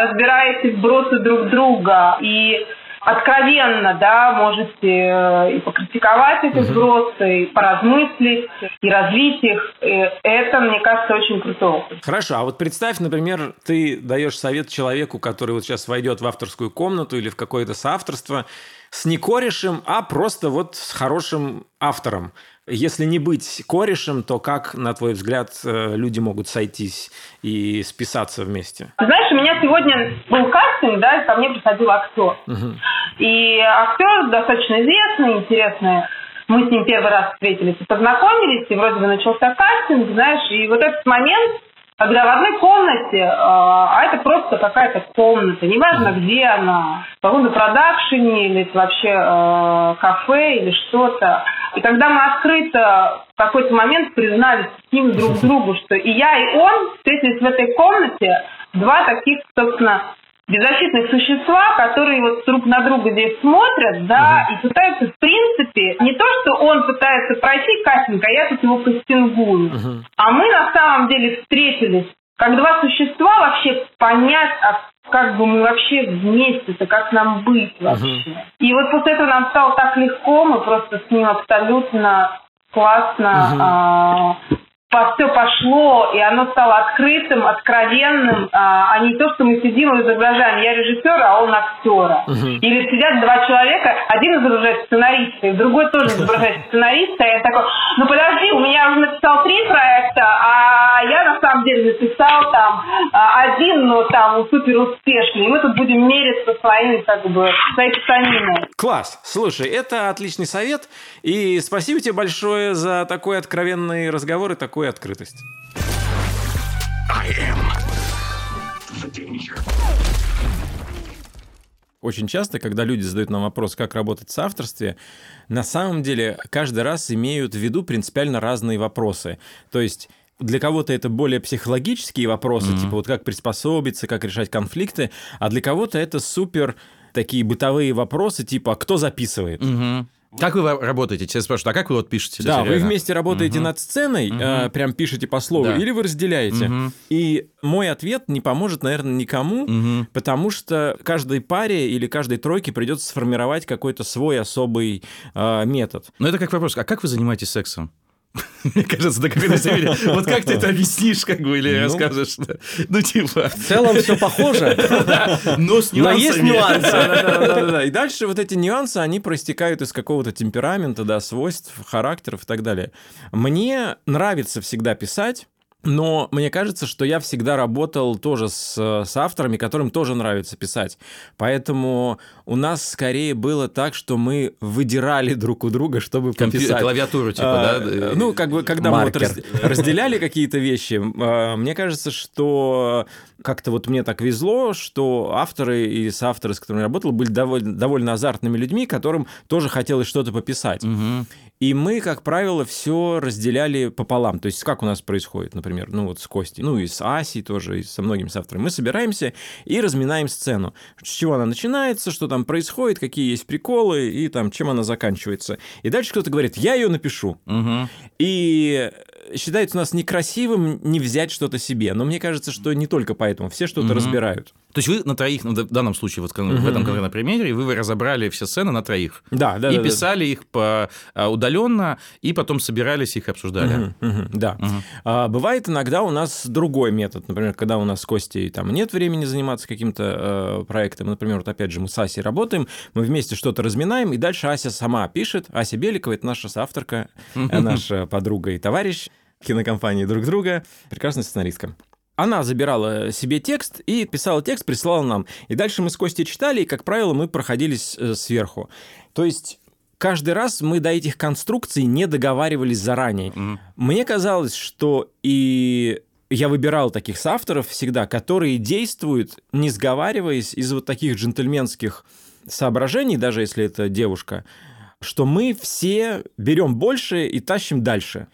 разбираете вбросы друг друга, и откровенно, да, можете э, и покритиковать эти сбросы, и поразмыслить, и развить их. И это, мне кажется, очень круто. Хорошо, а вот представь, например, ты даешь совет человеку, который вот сейчас войдет в авторскую комнату или в какое-то соавторство, с не корешем, а просто вот с хорошим автором. Если не быть корешем, то как, на твой взгляд, э, люди могут сойтись и списаться вместе? Знаешь, у меня сегодня был кастинг, да, и ко мне приходил актер. Угу. И актер достаточно известный, интересный. Мы с ним первый раз встретились и познакомились, и вроде бы начался кастинг, знаешь, и вот этот момент, когда в одной комнате, э, а это просто какая-то комната, неважно где она, в каком-то продакшене или это вообще э, кафе или что-то. И когда мы открыто в какой-то момент признались с ним друг другу, что и я, и он встретились в этой комнате, два таких, собственно, беззащитные существа, которые вот друг на друга здесь смотрят, да, и пытаются, в принципе, не то, что он пытается пройти кастинг, а я тут его кастингую, а мы на самом деле встретились как два существа вообще понять, а как бы мы вообще вместе-то, как нам быть вообще. Uh-huh. И вот после этого нам стало так легко, мы просто с ним абсолютно классно uh-huh. а, все пошло, и оно стало открытым, откровенным, а, а не то, что мы сидим и изображаем, я режиссер, а он актера. Uh-huh. Или сидят два человека, один изображает сценариста, и другой тоже [LAUGHS] изображает сценариста, и я такой, ну подожди, у меня уже написал три проекта, а я на самом деле написал там а, один, но там супер успешный, и мы тут будем мериться своими, как бы, своей писаниной. Класс! Слушай, это отличный совет, и спасибо тебе большое за такой откровенный разговор и такой такую открытость. Очень часто, когда люди задают нам вопрос, как работать в соавторстве, на самом деле каждый раз имеют в виду принципиально разные вопросы. То есть для кого-то это более психологические вопросы, mm-hmm. типа вот как приспособиться, как решать конфликты, а для кого-то это супер такие бытовые вопросы, типа кто записывает. Mm-hmm. Как вы работаете? Тебя спрашивают, а как вы вот пишете? Да, вы вместе работаете угу. над сценой, угу. э, прям пишете по слову, да. или вы разделяете. Угу. И мой ответ не поможет, наверное, никому, угу. потому что каждой паре или каждой тройке придется сформировать какой-то свой особый э, метод. Но это как вопрос, а как вы занимаетесь сексом? [LAUGHS] Мне кажется, до какой-то степени. Вот как ты это объяснишь, как бы, или ну, расскажешь? Ну, типа... В целом все похоже. [LAUGHS] Но с нюансами. Но есть нюансы. [LAUGHS] Да-да-да. И дальше вот эти нюансы, они проистекают из какого-то темперамента, да, свойств, характеров и так далее. Мне нравится всегда писать, но мне кажется, что я всегда работал тоже с, с авторами, которым тоже нравится писать. Поэтому у нас скорее было так, что мы выдирали друг у друга, чтобы Компью... пописать. Клавиатуру, типа, а, да? Ну, как бы, когда Маркер. мы вот разделяли какие-то вещи, а, мне кажется, что как-то вот мне так везло, что авторы и соавторы, с которыми я работал, были довольно, довольно азартными людьми, которым тоже хотелось что-то пописать. Угу. И мы, как правило, все разделяли пополам. То есть как у нас происходит, например, ну вот с Костей, ну и с Асей тоже, и со многими авторами. Мы собираемся и разминаем сцену. С чего она начинается, что там происходит, какие есть приколы, и там чем она заканчивается. И дальше кто-то говорит, я ее напишу. Угу. И считается у нас некрасивым не взять что-то себе. Но мне кажется, что не только поэтому. Все что-то угу. разбирают. То есть вы на троих, ну, в данном случае, вот в этом конкретном примере, вы разобрали все сцены на троих. Да, да. И да, писали да. их по а, удаленно, и потом собирались их обсуждали. Угу, угу, да. Угу. А, бывает иногда у нас другой метод. Например, когда у нас с Костей там нет времени заниматься каким-то э, проектом. Например, вот опять же мы с Асей работаем, мы вместе что-то разминаем, и дальше Ася сама пишет. Ася Беликова – это наша соавторка, наша подруга и товарищ кинокомпании друг друга, прекрасная сценаристка. Она забирала себе текст и писала текст, присылала нам. И дальше мы с Костей читали, и, как правило, мы проходились э, сверху. То есть каждый раз мы до этих конструкций не договаривались заранее. Mm-hmm. Мне казалось, что и я выбирал таких соавторов всегда, которые действуют, не сговариваясь, из вот таких джентльменских соображений, даже если это девушка, что мы все берем больше и тащим дальше.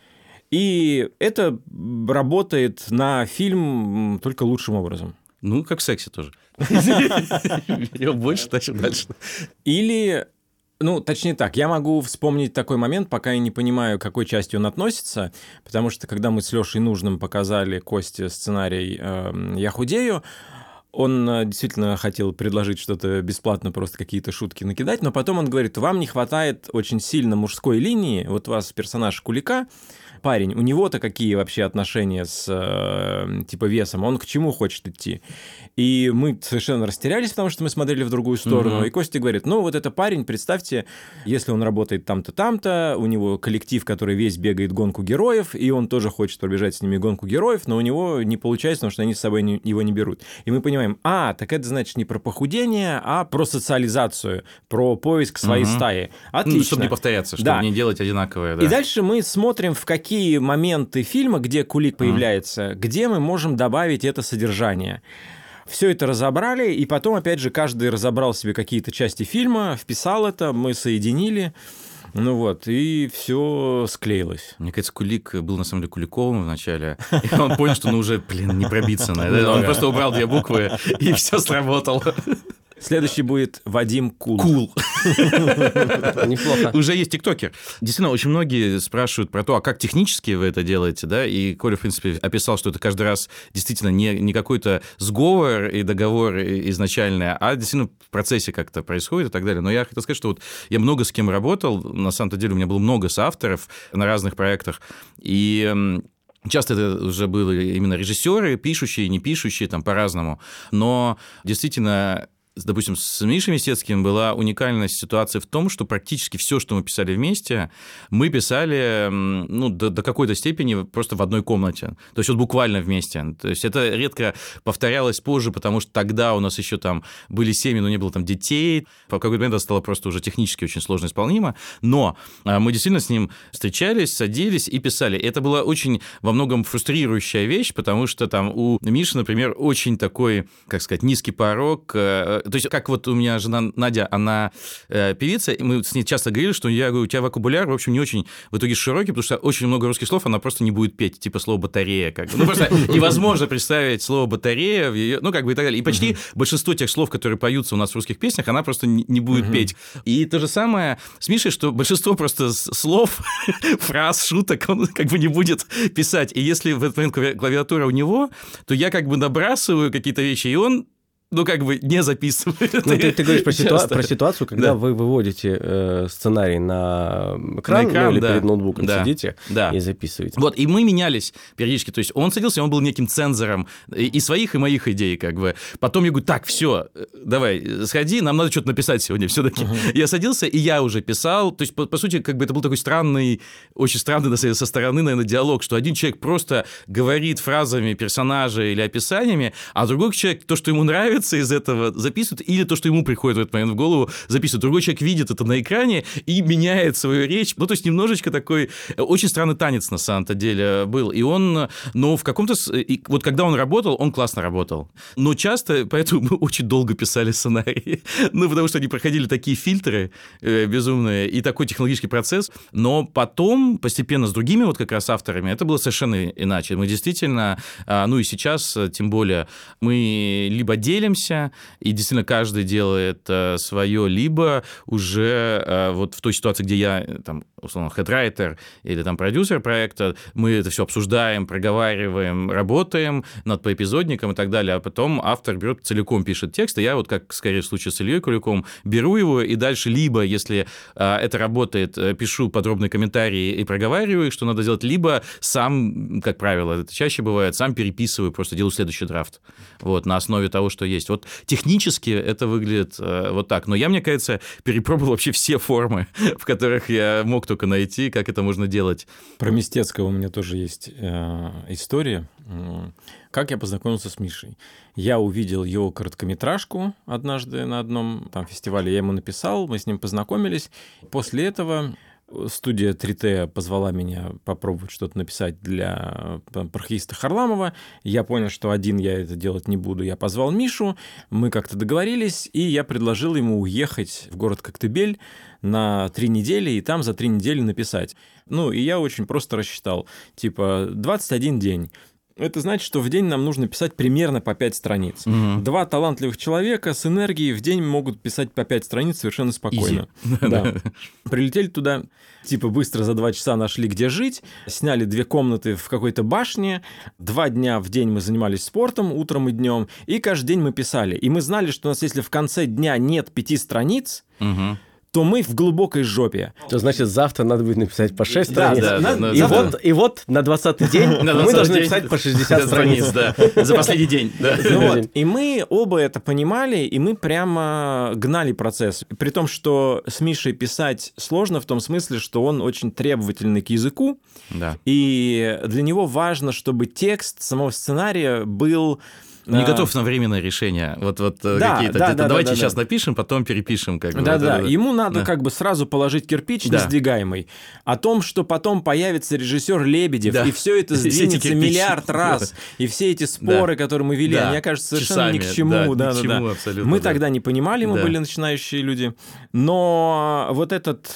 И это работает на фильм только лучшим образом. Ну, как в сексе тоже. [LAUGHS] Я больше тащу дальше. Или ну, точнее так, я могу вспомнить такой момент, пока я не понимаю, к какой части он относится, потому что когда мы с Лешей Нужным показали Косте сценарий э, «Я худею», он э, действительно хотел предложить что-то бесплатно, просто какие-то шутки накидать, но потом он говорит, вам не хватает очень сильно мужской линии, вот у вас персонаж Кулика, парень, у него-то какие вообще отношения с э, типа весом, он к чему хочет идти? И мы совершенно растерялись, потому что мы смотрели в другую сторону. Угу. И Костя говорит, ну вот это парень, представьте, если он работает там-то, там-то, у него коллектив, который весь бегает гонку героев, и он тоже хочет пробежать с ними гонку героев, но у него не получается, потому что они с собой не, его не берут. И мы понимаем, а, так это значит не про похудение, а про социализацию, про поиск своей угу. стаи. Отлично. Ну, чтобы не повторяться, чтобы да. не делать одинаковое. Да. И дальше мы смотрим, в какие моменты фильма, где кулик появляется, где мы можем добавить это содержание. Все это разобрали, и потом, опять же, каждый разобрал себе какие-то части фильма, вписал это, мы соединили. Ну вот, и все склеилось. Мне кажется, Кулик был на самом деле Куликовым вначале, и он понял, что ну уже, блин, не пробиться на это. Он просто убрал две буквы, и все сработало. Следующий будет Вадим Кул. Кул. Неплохо. Уже есть тиктокер. Действительно, очень многие спрашивают про то, а как технически вы это делаете, да? И Коля, в принципе, описал, что это каждый раз действительно не, не какой-то сговор и договор изначальный, а действительно в процессе как-то происходит и так далее. Но я хотел сказать, что вот я много с кем работал, на самом-то деле у меня было много соавторов на разных проектах, и Часто это уже были именно режиссеры, пишущие, не пишущие, там по-разному. Но действительно допустим, с Мишей Месецким была уникальная ситуация в том, что практически все, что мы писали вместе, мы писали ну, до, до какой-то степени просто в одной комнате. То есть вот буквально вместе. То есть это редко повторялось позже, потому что тогда у нас еще там были семьи, но не было там детей. В какой-то момент это стало просто уже технически очень сложно исполнимо. Но а, мы действительно с ним встречались, садились и писали. Это была очень во многом фрустрирующая вещь, потому что там у Миши, например, очень такой, как сказать, низкий порог э, то есть, как вот у меня жена Надя, она э, певица, и мы с ней часто говорили, что я говорю, у тебя вокабуляр, в общем, не очень в итоге широкий, потому что очень много русских слов она просто не будет петь, типа слово батарея. Как бы. Ну, просто [LAUGHS] невозможно представить слово батарея в ее, ну, как бы и так далее. И почти большинство тех слов, которые поются у нас в русских песнях, она просто не будет петь. И то же самое с Мишей, что большинство просто слов, [LAUGHS] фраз, шуток он как бы не будет писать. И если в этот момент клавиатура у него, то я как бы набрасываю какие-то вещи, и он ну, как бы не записывает. Ну, ты, ты говоришь про, [LAUGHS] ситуа- про ситуацию, когда да. вы выводите э, сценарий на экран, на экран ну, или да. перед ноутбуком да. сидите да. и записываете. Вот, и мы менялись периодически. То есть он садился, он был неким цензором и своих, и моих идей, как бы. Потом я говорю, так, все, давай, сходи, нам надо что-то написать сегодня все-таки. Uh-huh. Я садился, и я уже писал. То есть, по, по сути, как бы это был такой странный, очень странный, со стороны, наверное, диалог, что один человек просто говорит фразами персонажа или описаниями, а другой человек, то, что ему нравится, нравится из этого, записывает, или то, что ему приходит в этот момент в голову, записывает. Другой человек видит это на экране и меняет свою речь. Ну, то есть немножечко такой э, очень странный танец на самом-то деле был. И он, ну, в каком-то... Вот когда он работал, он классно работал. Но часто, поэтому мы очень долго писали сценарии. [LAUGHS] ну, потому что они проходили такие фильтры э, безумные и такой технологический процесс. Но потом постепенно с другими вот как раз авторами это было совершенно иначе. Мы действительно, а, ну и сейчас, тем более, мы либо делим делимся, и действительно каждый делает э, свое, либо уже э, вот в той ситуации, где я э, там условно, хедрайтер или там продюсер проекта, мы это все обсуждаем, проговариваем, работаем над поэпизодником и так далее, а потом автор берет целиком пишет текст, и я вот как скорее в случае с Ильей Куликом беру его и дальше либо, если а, это работает, э, пишу подробные комментарии и проговариваю, что надо делать, либо сам, как правило, это чаще бывает, сам переписываю, просто делаю следующий драфт, вот, на основе того, что есть. Вот технически это выглядит э, вот так, но я, мне кажется, перепробовал вообще все формы, [LAUGHS] в которых я мог только найти, как это можно делать. Про Мистецкого у меня тоже есть э, история. Как я познакомился с Мишей? Я увидел его короткометражку однажды на одном там фестивале, я ему написал, мы с ним познакомились. После этого студия 3T позвала меня попробовать что-то написать для пархиста Харламова. Я понял, что один я это делать не буду. Я позвал Мишу, мы как-то договорились, и я предложил ему уехать в город Коктебель на три недели и там за три недели написать. Ну, и я очень просто рассчитал, типа, 21 день. Это значит, что в день нам нужно писать примерно по 5 страниц. Угу. Два талантливых человека с энергией в день могут писать по 5 страниц совершенно спокойно. [LAUGHS] Да. Прилетели туда, типа быстро за два часа нашли, где жить, сняли две комнаты в какой-то башне, два дня в день мы занимались спортом, утром и днем, и каждый день мы писали. И мы знали, что у нас, если в конце дня нет пяти страниц, угу то мы в глубокой жопе. То значит, завтра надо будет написать по 6 страниц. Да, да, да, и, завтра... вот, и вот на 20 день [LAUGHS] мы должны написать по 60 страниц. За последний день. И мы оба это понимали, и мы прямо гнали процесс. При том, что с Мишей писать сложно в том смысле, что он очень требовательный к языку, и для него важно, чтобы текст самого сценария был не готов на временное решение. Вот, вот э, да, какие-то. Да, да, давайте да, сейчас да. напишем, потом перепишем. Как бы, да, вот да. Это. Ему надо да. как бы сразу положить кирпич да. несдвигаемый. О том, что потом появится режиссер Лебедев, да. и [LAUGHS] все это сдвинется миллиард раз. И все эти споры, да. которые мы вели, да. они окажутся совершенно Часами. ни к чему. Да, да, ни к чему да. абсолютно. Мы да. тогда не понимали, мы да. были начинающие люди. Но вот этот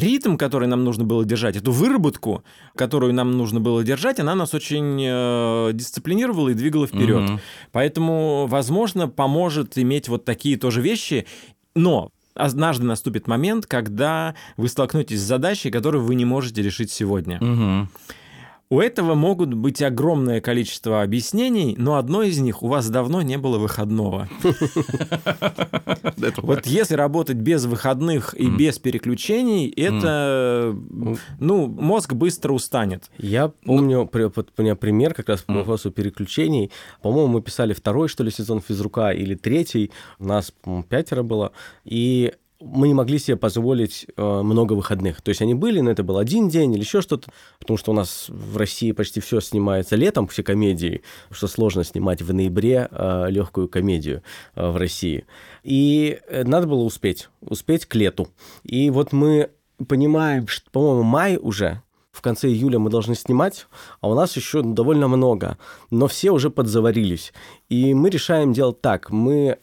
ритм, который нам нужно было держать, эту выработку, которую нам нужно было держать, она нас очень э, дисциплинировала и двигала вперед. Угу. Поэтому, возможно, поможет иметь вот такие тоже вещи. Но однажды наступит момент, когда вы столкнетесь с задачей, которую вы не можете решить сегодня. Угу. У этого могут быть огромное количество объяснений, но одно из них у вас давно не было выходного. [LAUGHS] Вот если работать без выходных и без переключений, это, ну, мозг быстро устанет. Я помню, у меня пример как раз по вопросу переключений. По-моему, мы писали второй, что ли, сезон физрука или третий. У нас, по-моему, пятеро было. И мы не могли себе позволить э, много выходных. То есть они были, но это был один день или еще что-то, потому что у нас в России почти все снимается летом, все комедии, что сложно снимать в ноябре э, легкую комедию э, в России. И э, надо было успеть, успеть к лету. И вот мы понимаем, что, по-моему, май уже, в конце июля мы должны снимать, а у нас еще довольно много, но все уже подзаварились. И мы решаем делать так, мы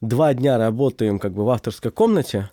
два дня работаем как бы в авторской комнате,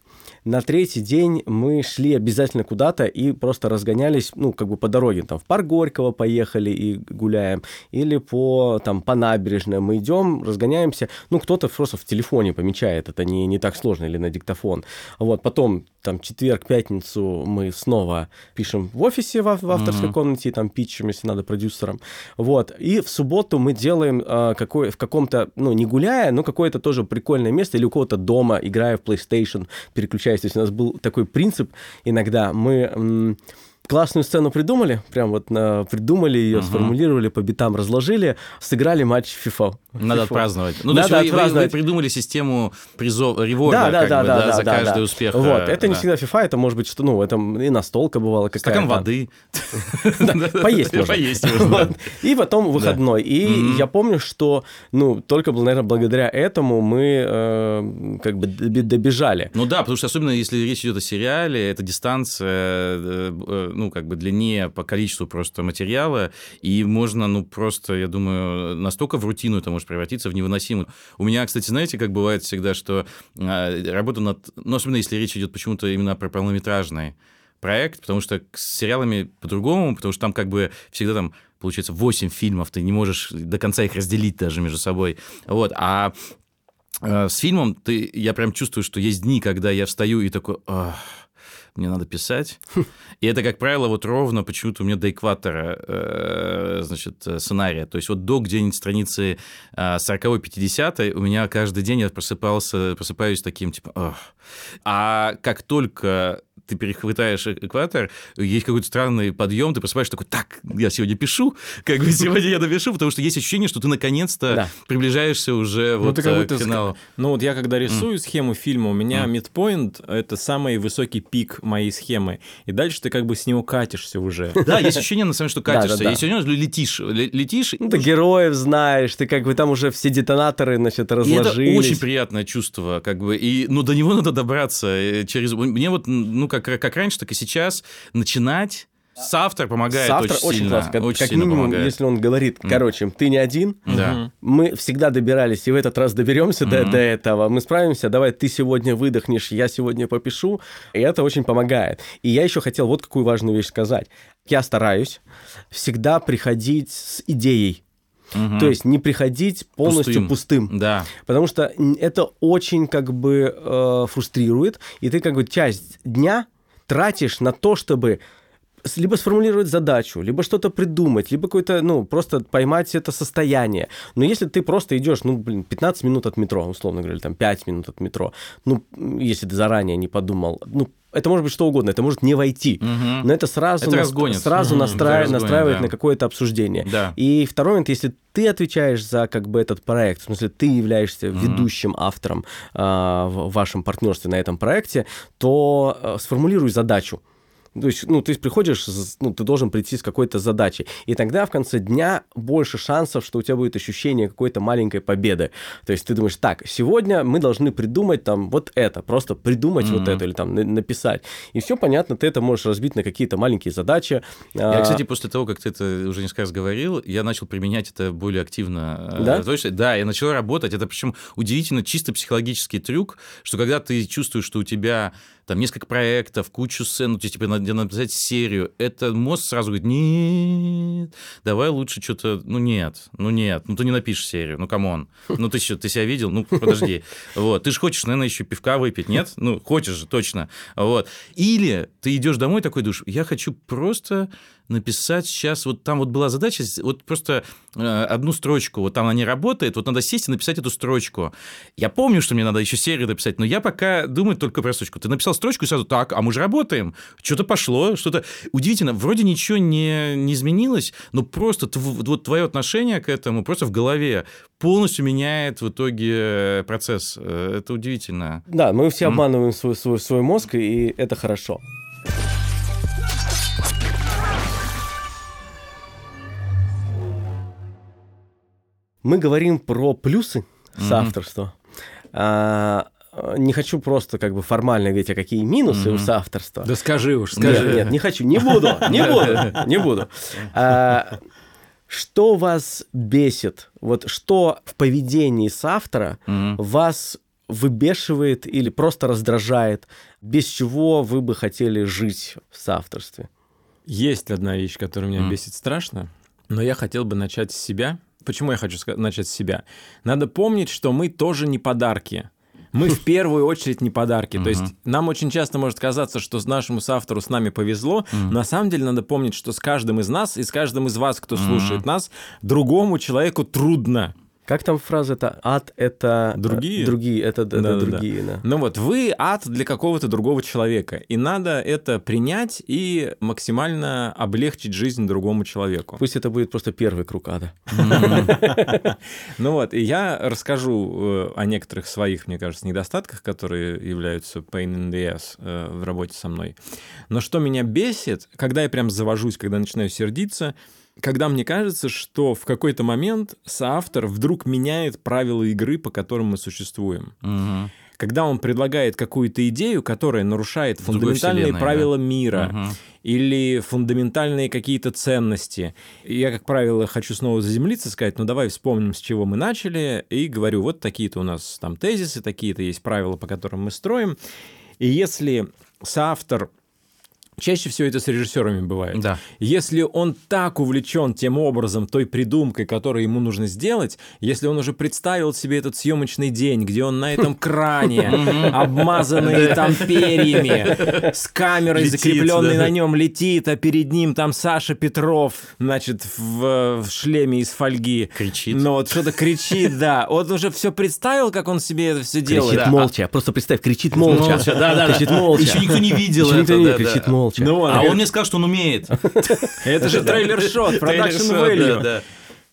на третий день мы шли обязательно куда-то и просто разгонялись, ну, как бы по дороге, там, в парк Горького поехали и гуляем, или по, там, по набережной мы идем, разгоняемся, ну, кто-то просто в телефоне помечает, это не, не так сложно, или на диктофон. Вот, потом, там, четверг, пятницу мы снова пишем в офисе в, в авторской mm-hmm. комнате, там, питчем, если надо, продюсером. Вот, и в субботу мы делаем э, какой, в каком-то, ну, не гуляя, но какое-то тоже прикольное место, или у кого-то дома, играя в PlayStation, переключаясь то есть у нас был такой принцип иногда, мы классную сцену придумали, прям вот на, придумали ее, угу. сформулировали, по битам разложили, сыграли матч FIFA. Надо FIFA. отпраздновать. Ну, Надо то есть вы, вы, вы придумали систему призов, реворда да, да, да, бы, да, да, да, за да, каждый да. успех. Вот, это да. не всегда FIFA, это может быть, что, ну, это и настолка бывала какая-то. Стакан воды. [LAUGHS] [LAUGHS] Поесть можно. Поесть можно. [LAUGHS] И потом выходной. И я помню, что, ну, только, наверное, благодаря этому мы э, как бы добежали. Ну да, потому что особенно если речь идет о сериале, это дистанция э, э, ну, как бы длиннее по количеству просто материала, и можно, ну, просто, я думаю, настолько в рутину это может превратиться в невыносимую. У меня, кстати, знаете, как бывает всегда, что э, работа над... Ну, особенно если речь идет почему-то именно про полнометражный проект, потому что с сериалами по-другому, потому что там как бы всегда там получается 8 фильмов, ты не можешь до конца их разделить даже между собой. Вот, а э, с фильмом ты, я прям чувствую, что есть дни, когда я встаю и такой, Ах, мне надо писать. И это, как правило, вот ровно почему-то у меня до экватора, э, значит, сценария. То есть вот до где-нибудь страницы 40-50 э, у меня каждый день я просыпался, просыпаюсь таким, типа, Ох. а как только ты перехватаешь экватор, есть какой-то странный подъем, ты просыпаешься такой, так, я сегодня пишу, как бы сегодня я напишу, потому что есть ощущение, что ты наконец-то да. приближаешься уже ну, вот ты к финалу. Ну вот я когда рисую mm. схему фильма, у меня mm. midpoint — это самый высокий пик моей схемы, и дальше ты как бы с него катишься уже. Да, есть ощущение, на самом деле, что [LAUGHS] катишься, есть ощущение, что летишь, летишь. Ну, ты героев знаешь, ты как бы там уже все детонаторы, значит, разложились. это очень приятное чувство, как бы, и, ну, до него надо добраться э, через... Мне вот, ну, как как, как раньше, так и сейчас, начинать Соавтор помогает Соавтор очень, очень сильно. Классно. Как, очень как сильно минимум, помогает. если он говорит, короче, ты не один, да. мы всегда добирались, и в этот раз доберемся mm-hmm. до, до этого, мы справимся, давай ты сегодня выдохнешь, я сегодня попишу, и это очень помогает. И я еще хотел вот какую важную вещь сказать. Я стараюсь всегда приходить с идеей, Угу. То есть не приходить полностью пустым. пустым. Да. Потому что это очень как бы э, фрустрирует, и ты как бы часть дня тратишь на то, чтобы либо сформулировать задачу, либо что-то придумать, либо какое-то, ну, просто поймать это состояние. Но если ты просто идешь, ну, блин, 15 минут от метро, условно говоря, там 5 минут от метро, ну, если ты заранее не подумал, ну, это может быть что угодно, это может не войти, угу. но это сразу, это разгонит. сразу угу, настраив... разгонит, настраивает да. на какое-то обсуждение. Да. И второй момент, если ты отвечаешь за как бы этот проект, в смысле ты являешься угу. ведущим автором э, в вашем партнерстве на этом проекте, то э, сформулируй задачу. То есть, ну, ты приходишь, ну, ты должен прийти с какой-то задачей. И тогда в конце дня больше шансов, что у тебя будет ощущение какой-то маленькой победы. То есть ты думаешь, так, сегодня мы должны придумать там вот это, просто придумать mm-hmm. вот это или там написать. И все понятно, ты это можешь разбить на какие-то маленькие задачи. Я, а, кстати, после того, как ты это уже несколько раз говорил, я начал применять это более активно. Э, да? Точно? Да, я начал работать. Это причем удивительно чисто психологический трюк, что когда ты чувствуешь, что у тебя там несколько проектов, кучу сцен, ну, типа, надо написать серию, это мозг сразу говорит, нет, давай лучше что-то, ну, нет, ну, нет, ну, ты не напишешь серию, ну, come on, ну, ты что, ты себя видел? Ну, подожди, вот, ты же хочешь, наверное, еще пивка выпить, нет? Ну, хочешь же, точно, вот. Или ты идешь домой такой душ, я хочу просто написать сейчас, вот там вот была задача, вот просто э, одну строчку, вот там она не работает, вот надо сесть и написать эту строчку. Я помню, что мне надо еще серию написать, но я пока думаю только про строчку. Ты написал строчку и сразу, так, а мы же работаем, что-то пошло, что-то... Удивительно, вроде ничего не, не изменилось, но просто тв, вот твое отношение к этому просто в голове полностью меняет в итоге процесс. Э, это удивительно. Да, мы все обманываем свой, свой, свой мозг, и это хорошо. Мы говорим про плюсы соавторства. Mm-hmm. А, не хочу просто как бы формально говорить, а какие минусы mm-hmm. у соавторства. Да скажи уж, скажи. Нет, нет, не хочу, не буду, [LAUGHS] не буду, не буду. А, что вас бесит? Вот что в поведении соавтора mm-hmm. вас выбешивает или просто раздражает, без чего вы бы хотели жить в соавторстве? Есть одна вещь, которая меня mm. бесит страшно, но я хотел бы начать с себя, Почему я хочу начать с себя? Надо помнить, что мы тоже не подарки. Мы в первую очередь не подарки. То есть нам очень часто может казаться, что нашему соавтору с нами повезло. На самом деле надо помнить, что с каждым из нас и с каждым из вас, кто слушает нас, другому человеку трудно. Как там фраза это ад это другие, другие это, это да, другие, да. да. Ну вот вы ад для какого-то другого человека, и надо это принять и максимально облегчить жизнь другому человеку. Пусть это будет просто первый круг ада. [LAUGHS] Ну вот, и я расскажу э, о некоторых своих, мне кажется, недостатках, которые являются pain in the ass э, в работе со мной. Но что меня бесит, когда я прям завожусь, когда начинаю сердиться, когда мне кажется, что в какой-то момент соавтор вдруг меняет правила игры, по которым мы существуем. Угу. Когда он предлагает какую-то идею, которая нарушает фундаментальные правила да? мира угу. или фундаментальные какие-то ценности. Я, как правило, хочу снова заземлиться, сказать, ну давай вспомним, с чего мы начали, и говорю, вот такие-то у нас там тезисы, такие-то есть правила, по которым мы строим. И если соавтор Чаще всего это с режиссерами бывает. Да. Если он так увлечен тем образом, той придумкой, которую ему нужно сделать, если он уже представил себе этот съемочный день, где он на этом кране, [LAUGHS] обмазанный там перьями, с камерой, закрепленной на нем, летит, а перед ним там Саша Петров, значит, в, шлеме из фольги. Кричит. Ну вот что-то кричит, да. Он уже все представил, как он себе это все делает. Кричит молча. Просто представь, кричит молча. Молча, да-да. Кричит молча. Еще никто не видел Еще никто не кричит молча молча. Ну, а он мне сказал, что он умеет. [LAUGHS] Это же трейлер-шот, [LAUGHS] продакшн value.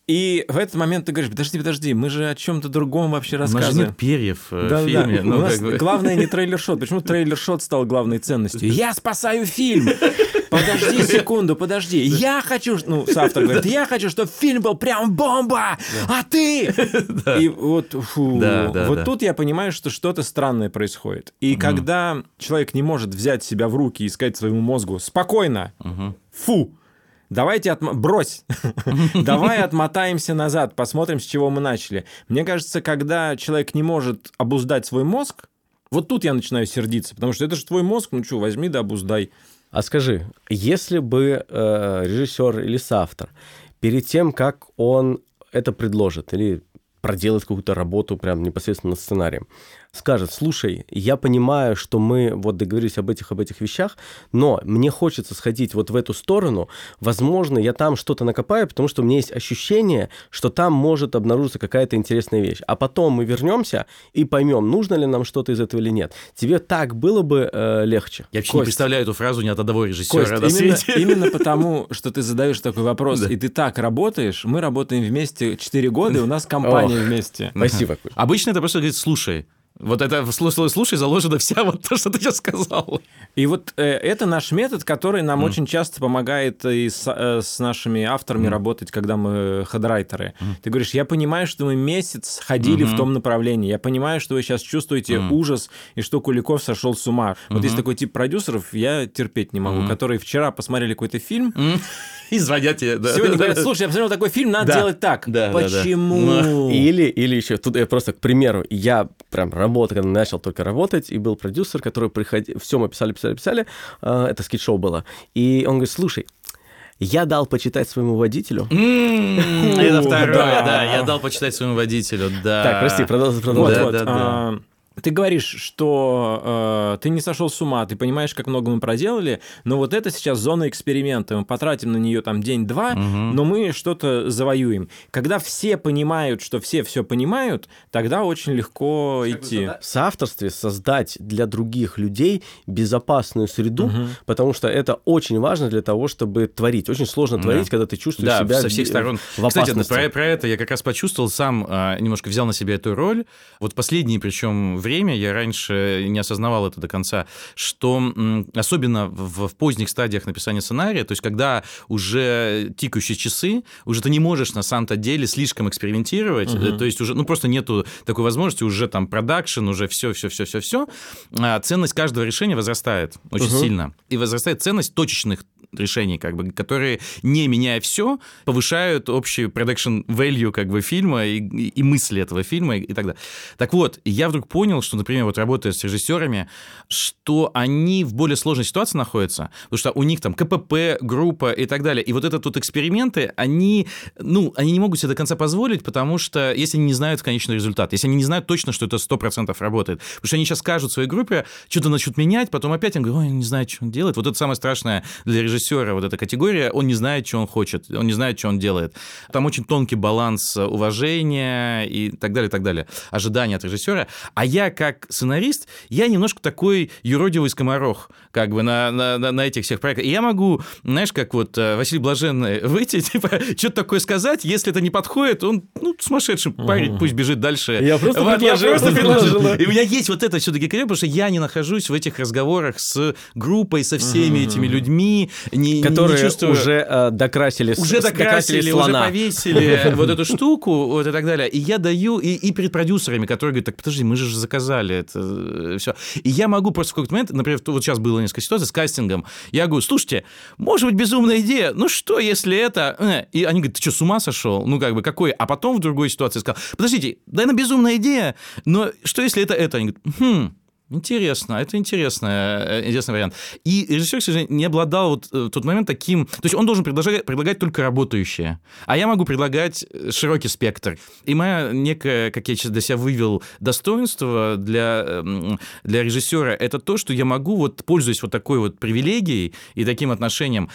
И в этот момент ты говоришь, подожди, подожди, мы же о чем-то другом вообще рассказываем. У нас же нет перьев э, да, в фильме. Да. Ну, У нас бы... главное не [LAUGHS] трейлер-шот. Почему трейлер-шот стал главной ценностью? Я спасаю фильм! Подожди [LAUGHS] секунду, подожди. Я хочу... Ну, автор говорит, я хочу, чтобы фильм был прям бомба, а ты... [LAUGHS] И вот, фу, вот тут я понимаю, что что-то странное происходит. И когда человек не может взять себя в руки и сказать своему мозгу «спокойно», фу, Давайте отмо... брось. [LAUGHS] Давай отмотаемся назад, посмотрим, с чего мы начали. Мне кажется, когда человек не может обуздать свой мозг, вот тут я начинаю сердиться, потому что это же твой мозг, ну что, возьми да обуздай. А скажи, если бы э, режиссер или соавтор перед тем, как он это предложит или проделать какую-то работу прям непосредственно над сценарием, скажет, слушай, я понимаю, что мы вот договорились об этих, об этих вещах, но мне хочется сходить вот в эту сторону, возможно, я там что-то накопаю, потому что у меня есть ощущение, что там может обнаружиться какая-то интересная вещь. А потом мы вернемся и поймем, нужно ли нам что-то из этого или нет. Тебе так было бы э, легче. Я вообще Кость. не представляю эту фразу ни от одного режиссера Кость, именно, [LAUGHS] именно потому, что ты задаешь такой вопрос, да. и ты так работаешь, мы работаем вместе 4 года, и у нас [LAUGHS] компания вместе. Спасибо. Обычно это просто говорит, слушай, вот это слушай, слушай, заложено вся вот то, что ты сейчас сказал. И вот э, это наш метод, который нам mm. очень часто помогает и с, э, с нашими авторами mm. работать, когда мы хедрайтеры. Mm. Ты говоришь, я понимаю, что мы месяц ходили mm-hmm. в том направлении, я понимаю, что вы сейчас чувствуете mm. ужас и что Куликов сошел с ума. Mm-hmm. Вот есть такой тип продюсеров, я терпеть не могу, mm-hmm. которые вчера посмотрели какой-то фильм, mm. [LAUGHS] и звонят тебе. Да. Сегодня говорят, [LAUGHS] слушай, я посмотрел такой фильм, надо да. делать так. Да, Почему? Да, да. [LAUGHS] Или, или еще, тут я просто, к примеру, я прям работа, когда начал только работать, и был продюсер, который приходил, все мы писали, писали, писали, э, это скид-шоу было, и он говорит, слушай, я дал почитать своему водителю. Это второе, да. Я дал почитать своему водителю, да. Так, прости, продолжай, продолжай. Ты говоришь, что э, ты не сошел с ума, ты понимаешь, как много мы проделали, но вот это сейчас зона эксперимента. Мы потратим на нее там день-два, угу. но мы что-то завоюем. Когда все понимают, что все все понимают, тогда очень легко как идти. В соавторстве создать для других людей безопасную среду, угу. потому что это очень важно для того, чтобы творить. Очень сложно творить, да. когда ты чувствуешь да, себя со всех сторон. В Кстати, про, про это я как раз почувствовал сам, а, немножко взял на себя эту роль. Вот последние, причем время, я раньше не осознавал это до конца, что особенно в, в поздних стадиях написания сценария, то есть когда уже тикающие часы, уже ты не можешь на самом-то деле слишком экспериментировать, угу. то есть уже, ну просто нету такой возможности, уже там продакшн, уже все, все, все, все, все, а ценность каждого решения возрастает очень угу. сильно, и возрастает ценность точечных решений, как бы, которые, не меняя все, повышают общий production value как бы фильма и, и мысли этого фильма и, и так далее. Так вот, я вдруг понял, что, например, вот работая с режиссерами, что они в более сложной ситуации находятся, потому что у них там КПП, группа и так далее. И вот это тут эксперименты, они, ну, они не могут себе до конца позволить, потому что если они не знают конечный результат, если они не знают точно, что это 100% работает, потому что они сейчас скажут своей группе, что-то начнут менять, потом опять они говорят, ой, не знаю, что он делает. Вот это самое страшное для режиссера, вот эта категория, он не знает, что он хочет, он не знает, что он делает. Там очень тонкий баланс уважения и так далее, так далее, ожидания от режиссера. А я как сценарист, я немножко такой юродивый скоморох, как бы на, на, на этих всех проектах. И я могу, знаешь, как вот э, Василий Блаженный, [LAUGHS] выйти, типа, что-то такое сказать, если это не подходит, он, ну, сумасшедший парень, пусть бежит дальше. Я просто вот, предложил. Я просто [LAUGHS] предложил. И у меня есть вот это все-таки потому что я не нахожусь в этих разговорах с группой, со всеми этими людьми, не, которые не чувствую... уже э, докрасили Уже докрасили, уже повесили [LAUGHS] вот эту штуку, вот и так далее. И я даю, и, и перед продюсерами, которые говорят, так подожди, мы же заказали это э, все. И я могу просто в какой-то момент, например, вот сейчас было несколько ситуаций с кастингом, я говорю, слушайте, может быть, безумная идея, ну что, если это... Э, и они говорят, ты что, с ума сошел? Ну, как бы, какой? А потом в другой ситуации сказал, подождите, да, она безумная идея, но что, если это это? Они говорят, хм, Интересно, это интересный, э, интересный вариант. И режиссер, к сожалению, не обладал вот э, в тот момент таким... То есть он должен предлагать, предлагать только работающее, а я могу предлагать э, широкий спектр. И моя некая, как я сейчас для себя вывел, достоинство для, эм, для режиссера это то, что я могу, вот пользуясь вот такой вот привилегией и таким отношением,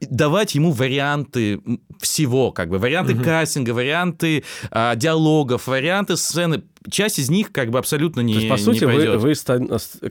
давать ему варианты всего, как бы варианты угу. кастинга, варианты а, диалогов, варианты сцены. Часть из них как бы абсолютно не То есть, по сути, вы, вы,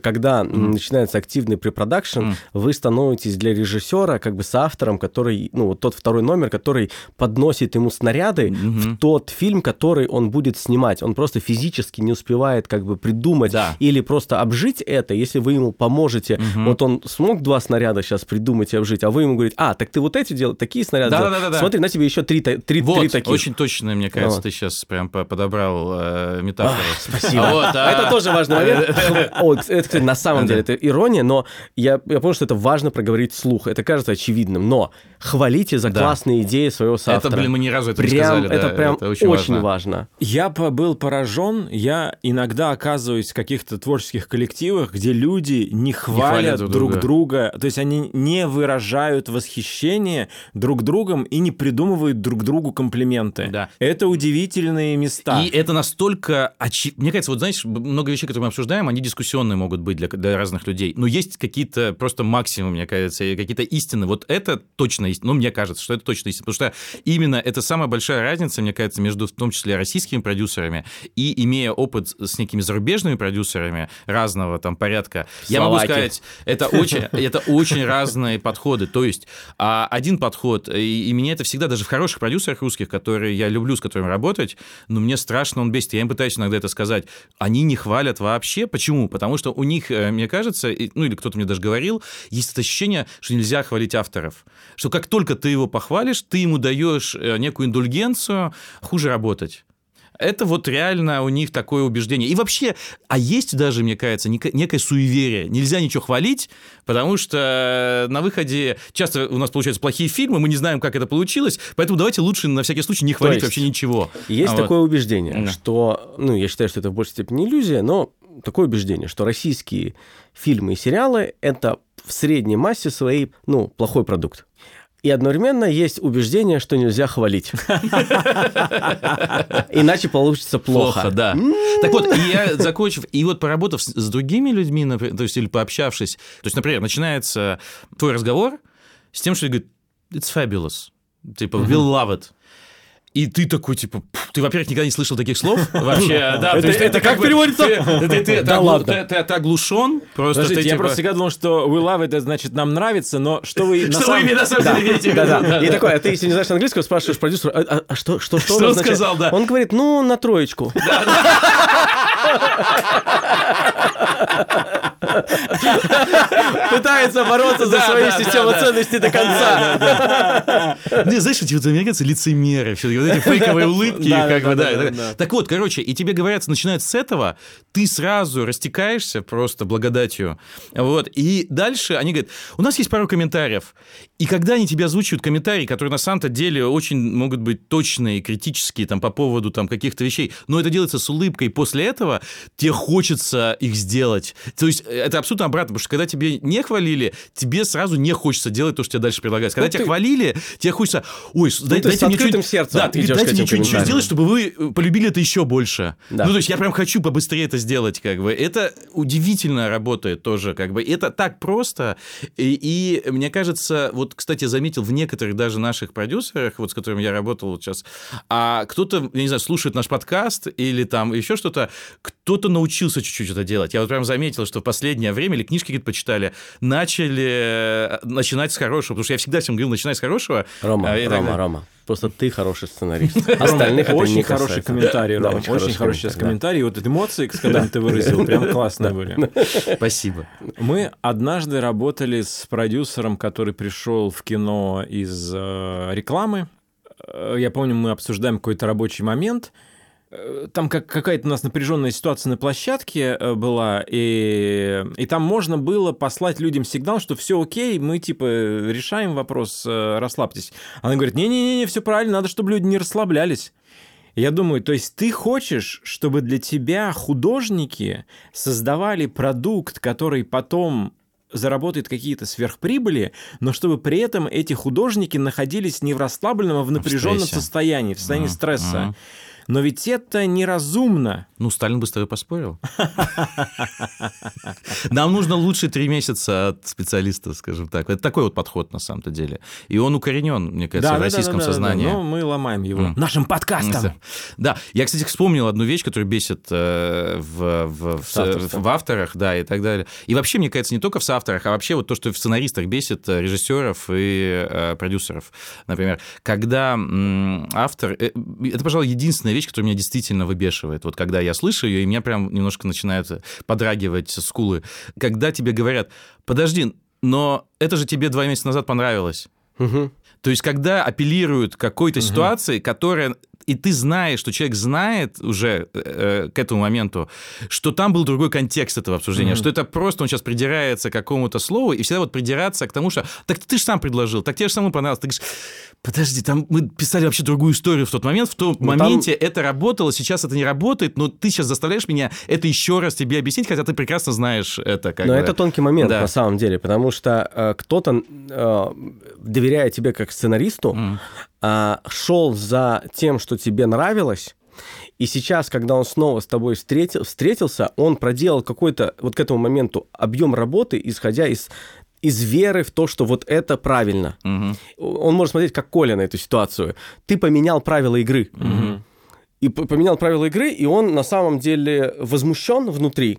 когда mm. начинается активный препродакшн, mm. вы становитесь для режиссера как бы с автором, который, ну, вот тот второй номер, который подносит ему снаряды mm-hmm. в тот фильм, который он будет снимать. Он просто физически не успевает как бы придумать да. или просто обжить это, если вы ему поможете. Mm-hmm. Вот он смог два снаряда сейчас придумать и обжить, а вы ему говорите, а, так ты вот эти делал, такие снаряды да, Да, да, да. Смотри, на тебе еще три, три, вот, три таких. очень точно, мне кажется, вот. ты сейчас прям подобрал э, метафору. Ах, спасибо. А вот, а... Это тоже важный момент. [LAUGHS] О, это, кстати, на самом деле, это ирония, но я, я понял, что это важно проговорить вслух. Это кажется очевидным, но хвалите за да. классные идеи своего соавтора. Это, блин, мы ни разу это прям, не сказали. Это да, прям это очень, очень важно. важно. Я был поражен. Я иногда оказываюсь в каких-то творческих коллективах, где люди не хвалят, не хвалят друг, друг друга. друга. То есть они не выражают восхищение друг другом и не придумывают друг другу комплименты. Да. Это удивительные места. И это настолько очевидно. Мне кажется, вот знаешь, много вещей, которые мы обсуждаем, они дискуссионные могут быть для, для разных людей. Но есть какие-то просто максимумы, мне кажется, какие-то истины. Вот это точно истина. Ну, мне кажется, что это точно истина. Потому что именно это самая большая разница, мне кажется, между в том числе российскими продюсерами и имея опыт с некими зарубежными продюсерами разного там порядка, Словаки. я могу сказать, это очень, это очень разные подходы. То есть а, один подход, и, и меня это всегда, даже в хороших продюсерах русских, которые я люблю, с которыми работать, но мне страшно он бесит. Я им пытаюсь иногда это сказать. Они не хвалят вообще. Почему? Потому что у них, э, мне кажется, ну или кто-то мне даже говорил, есть это ощущение, что нельзя хвалить авторов. Что как только ты его похвалишь, ты ему даешь э, некую индульгенцию, хуже работать. Это вот реально у них такое убеждение. И вообще, а есть даже, мне кажется, некое суеверие. Нельзя ничего хвалить, потому что на выходе часто у нас получаются плохие фильмы, мы не знаем, как это получилось, поэтому давайте лучше на всякий случай не хвалить есть, вообще ничего. Есть а такое вот. убеждение, да. что, ну, я считаю, что это в большей степени иллюзия, но такое убеждение, что российские фильмы и сериалы – это в средней массе своей, ну, плохой продукт. И одновременно есть убеждение, что нельзя хвалить. Иначе получится плохо. Плохо, да. Так вот, и я закончив, и вот поработав с другими людьми, то есть или пообщавшись, то есть, например, начинается твой разговор с тем, что говорит, it's fabulous. Типа, we'll love it. И ты такой, типа, ты, во-первых, никогда не слышал таких слов [LAUGHS] вообще. Да, это, это, это как переводится? Ты, ты, ты, да ладно. Ты, ты, ты оглушен. Просто Подождите, ты, я типа... просто всегда думал, что we love it, значит, нам нравится, но что вы [LAUGHS] на Что самом... вы на самом деле имеете Да, да. И такой, а ты, если не знаешь английского, спрашиваешь продюсера, а, а, а что, что, что, что он сказал, да. Он говорит, ну, на троечку. [LAUGHS] [LAUGHS] Пытается бороться за свою систему ценностей до конца. Не, знаешь, эти вот американцы лицемеры, все вот эти фейковые улыбки, как бы, да. Так вот, короче, и тебе говорят, начинают с этого, ты сразу растекаешься просто благодатью. Вот. И дальше они говорят, у нас есть пару комментариев. И когда они тебе озвучивают комментарии, которые на самом-то деле очень могут быть точные, критические там, по поводу там, каких-то вещей, но это делается с улыбкой, и после этого тебе хочется их сделать. То есть это абсолютно обратно, потому что когда тебе не хвалили, тебе сразу не хочется делать то, что тебе дальше предлагают. Когда ну, тебя ты... хвалили, тебе хочется, ой, ну, дай, дайте мне что сердцем да, ты, дайте мне что-нибудь сделать, чтобы вы э, полюбили это еще больше. Да. Ну, то есть я прям хочу побыстрее это сделать, как бы. Это удивительно работает тоже, как бы. Это так просто. И, и мне кажется, вот, кстати, заметил в некоторых даже наших продюсерах, вот с которыми я работал вот сейчас, а кто-то, я не знаю, слушает наш подкаст или там еще что-то, кто-то научился чуть-чуть это делать. Я вот прям заметил, что в последнее время, или книжки говорит, почитали, начали э, начинать с хорошего, потому что я всегда всем говорил, начинай с хорошего. Рома, а, Рома, Рома, просто ты хороший сценарист. [LAUGHS] Остальных это Очень хороший комментарий, очень хороший сейчас комментарий. Вот эмоции, с которыми ты выразил, прям [LAUGHS] классные были. Спасибо. Мы однажды работали с продюсером, который пришел в кино из э, рекламы. Э, я помню, мы обсуждаем какой-то рабочий момент – там как, какая-то у нас напряженная ситуация на площадке э, была, и, и там можно было послать людям сигнал, что все окей, мы типа решаем вопрос, э, расслабьтесь. Она говорит, не-не-не, все правильно, надо, чтобы люди не расслаблялись. Я думаю, то есть ты хочешь, чтобы для тебя художники создавали продукт, который потом заработает какие-то сверхприбыли, но чтобы при этом эти художники находились не в расслабленном, а в напряженном в состоянии, в состоянии mm-hmm. стресса. Mm-hmm. Но ведь это неразумно. Ну, Сталин бы с тобой поспорил. Нам нужно лучше три месяца от специалиста, скажем так. Это такой вот подход на самом-то деле. И он укоренен, мне кажется, в российском сознании. Но мы ломаем его нашим подкастом. Да. Я, кстати, вспомнил одну вещь, которая бесит э, в авторах, да, и так далее. И вообще, мне кажется, не только в соавторах, а вообще вот то, что в сценаристах бесит э, режиссеров и э, продюсеров. Например, когда автор... Это, пожалуй, единственная вещь, которая меня действительно выбешивает. Вот когда я слышу ее, и меня прям немножко начинают подрагивать скулы. Когда тебе говорят, подожди, но это же тебе два месяца назад понравилось. Угу. То есть, когда апеллируют к какой-то угу. ситуации, которая и ты знаешь, что человек знает уже э, к этому моменту, что там был другой контекст этого обсуждения, mm-hmm. что это просто он сейчас придирается к какому-то слову, и всегда вот придираться к тому, что так ты же сам предложил, так тебе же самому понравилось. Ты говоришь, подожди, там мы писали вообще другую историю в тот момент, в том ну, моменте там... это работало, сейчас это не работает, но ты сейчас заставляешь меня это еще раз тебе объяснить, хотя ты прекрасно знаешь это. Как но бы. это тонкий момент да. на самом деле, потому что э, кто-то, э, доверяя тебе как сценаристу, mm. Э, шел за тем, что тебе нравилось, и сейчас, когда он снова с тобой встретил, встретился, он проделал какой-то вот к этому моменту объем работы, исходя из из веры в то, что вот это правильно. Угу. Он может смотреть как Коля на эту ситуацию. Ты поменял правила игры. Угу. И поменял правила игры, и он на самом деле возмущен внутри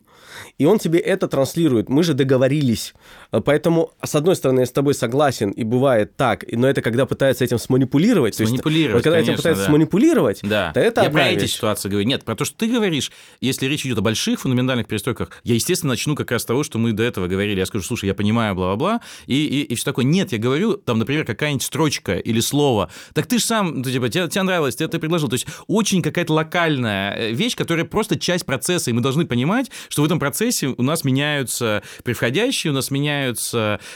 и он тебе это транслирует. Мы же договорились. Поэтому, с одной стороны, я с тобой согласен, и бывает так, но это когда пытаются этим сманипулировать. Сманипулировать, есть, когда конечно, этим пытаются да. сманипулировать, да. то это Я про эти ситуации говорю. Нет, про то, что ты говоришь, если речь идет о больших фундаментальных перестройках, я, естественно, начну как раз с того, что мы до этого говорили. Я скажу, слушай, я понимаю, бла-бла-бла, и, и, и все такое. Нет, я говорю, там, например, какая-нибудь строчка или слово. Так ты же сам, ну, типа, тебе, тебе нравилось, тебе ты предложил. То есть очень какая-то локальная э, вещь, которая просто часть процесса, и мы должны понимать, что в этом процессе у нас меняются приходящие, у нас меняются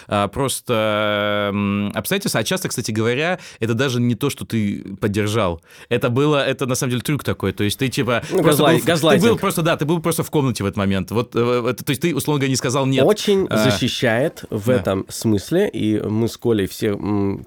а, просто обстоятельства, а часто, кстати говоря, это даже не то, что ты поддержал. Это было, это на самом деле трюк такой, то есть ты типа... Ну, газлай, был, ты был просто, да, ты был просто в комнате в этот момент. Вот, э, это, то есть ты, условно говоря, не сказал нет. Очень а, защищает в да. этом смысле, и мы с Колей все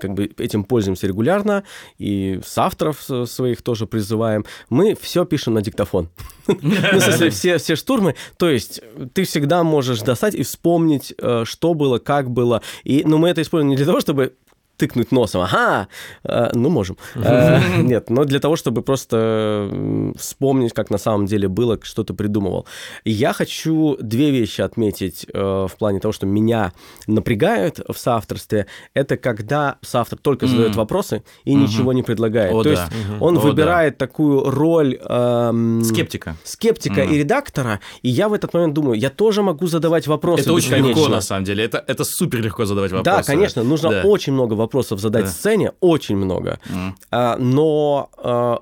как бы этим пользуемся регулярно, и с авторов своих тоже призываем. Мы все пишем на диктофон. [LAUGHS] Ну, в смысле, все, все штурмы. То есть ты всегда можешь достать и вспомнить, э, что было, как было. И, ну, мы это используем не для того, чтобы тыкнуть носом, ага, э, ну, можем. Э, нет, но для того, чтобы просто вспомнить, как на самом деле было, что ты придумывал. Я хочу две вещи отметить э, в плане того, что меня напрягают в соавторстве. Это когда соавтор только задает вопросы и ничего не предлагает. То есть он выбирает такую роль... Эм, скептика. Скептика и редактора, и я в этот момент думаю, я тоже могу задавать вопросы. Это очень легко, на самом деле. Это, это супер легко задавать вопросы. Да, конечно, нужно очень много вопросов вопросов задать да. сцене, очень много. Mm. А, но а,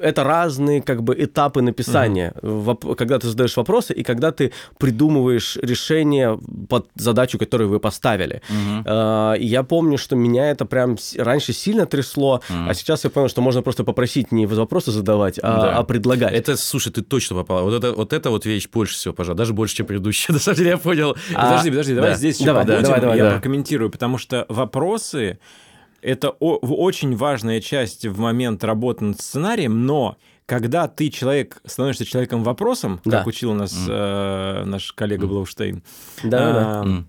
это разные как бы этапы написания. Mm. Воп- когда ты задаешь вопросы и когда ты придумываешь решение под задачу, которую вы поставили. Mm-hmm. А, я помню, что меня это прям раньше сильно трясло, mm. а сейчас я понял, что можно просто попросить не вопросы задавать, а, да. а предлагать. Это, слушай, ты точно попал. Вот это вот, это вот вещь больше всего, пожалуй, даже больше, чем предыдущая. [LAUGHS] На самом деле я понял. А, подожди, подожди, давай да. здесь давай, еще давай, давай, я да. прокомментирую, потому что вопросы это очень важная часть в момент работы над сценарием, но когда ты человек, становишься человеком вопросом, да. как учил нас mm. э, наш коллега mm. Блауштейн, да, да. Mm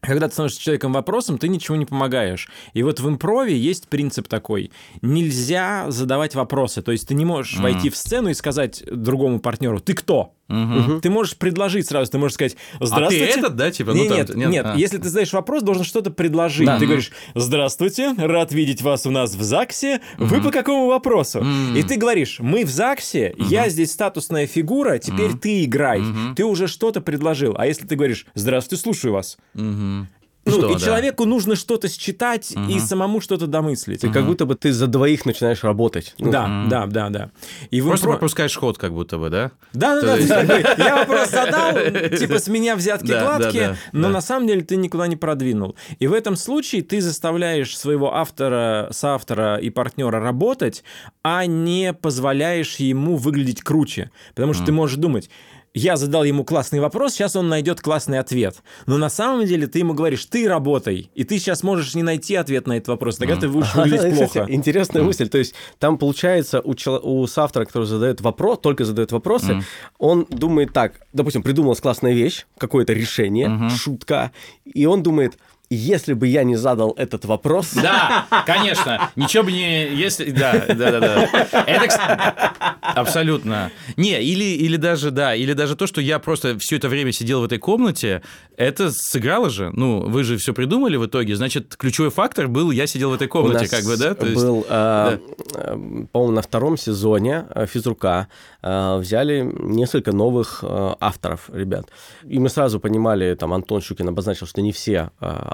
когда ты становишься человеком вопросом, ты ничего не помогаешь. И вот в импрове есть принцип такой. Нельзя задавать вопросы. То есть ты не можешь mm. войти в сцену и сказать другому партнеру, ты кто? Угу. Ты можешь предложить сразу, ты можешь сказать, здравствуйте. А ты этот, да, типа? Ну, нет, там, нет, нет. А. если ты задаешь вопрос, должен что-то предложить. Да. Ты говоришь, здравствуйте, рад видеть вас у нас в ЗАГСе, угу. вы по какому вопросу? Угу. И ты говоришь, мы в ЗАГСе, угу. я здесь статусная фигура, теперь угу. ты играй. Угу. Ты уже что-то предложил. А если ты говоришь, здравствуйте, слушаю вас. Угу. Ну, что, и да. человеку нужно что-то считать угу. и самому что-то домыслить. И угу. как будто бы ты за двоих начинаешь работать. Ну, да, угу. да, да, да. И Просто про... пропускаешь ход, как будто бы, да? Да, да, да. [LAUGHS] Я вопрос задал, типа с меня взятки гладкие, но на самом деле ты никуда не продвинул. И в этом случае ты заставляешь своего автора, соавтора и партнера работать, а не позволяешь ему выглядеть круче. Потому что ты можешь думать, я задал ему классный вопрос, сейчас он найдет классный ответ. Но на самом деле ты ему говоришь, ты работай, и ты сейчас можешь не найти ответ на этот вопрос, тогда mm. ты будешь выглядеть плохо. Кстати, интересная mm. мысль. То есть там получается у, чел... у соавтора, который задает вопрос, только задает вопросы, mm. он думает так, допустим, придумалась классная вещь, какое-то решение, mm-hmm. шутка, и он думает, если бы я не задал этот вопрос... Да, конечно. Ничего бы не... Если... Да, да, да, да. Это... Абсолютно. Не, или, или даже, да, или даже то, что я просто все это время sидел в этой комнате, это сыграло же. Ну, вы же все придумали в итоге. Значит, ключевой фактор был, я сидел в этой комнате, как бы, да? То есть, был, а, да. по-моему, на втором сезоне э, физрука а, взяли несколько новых а, авторов, ребят. И мы сразу понимали, там, Антон Щукин обозначил, что не все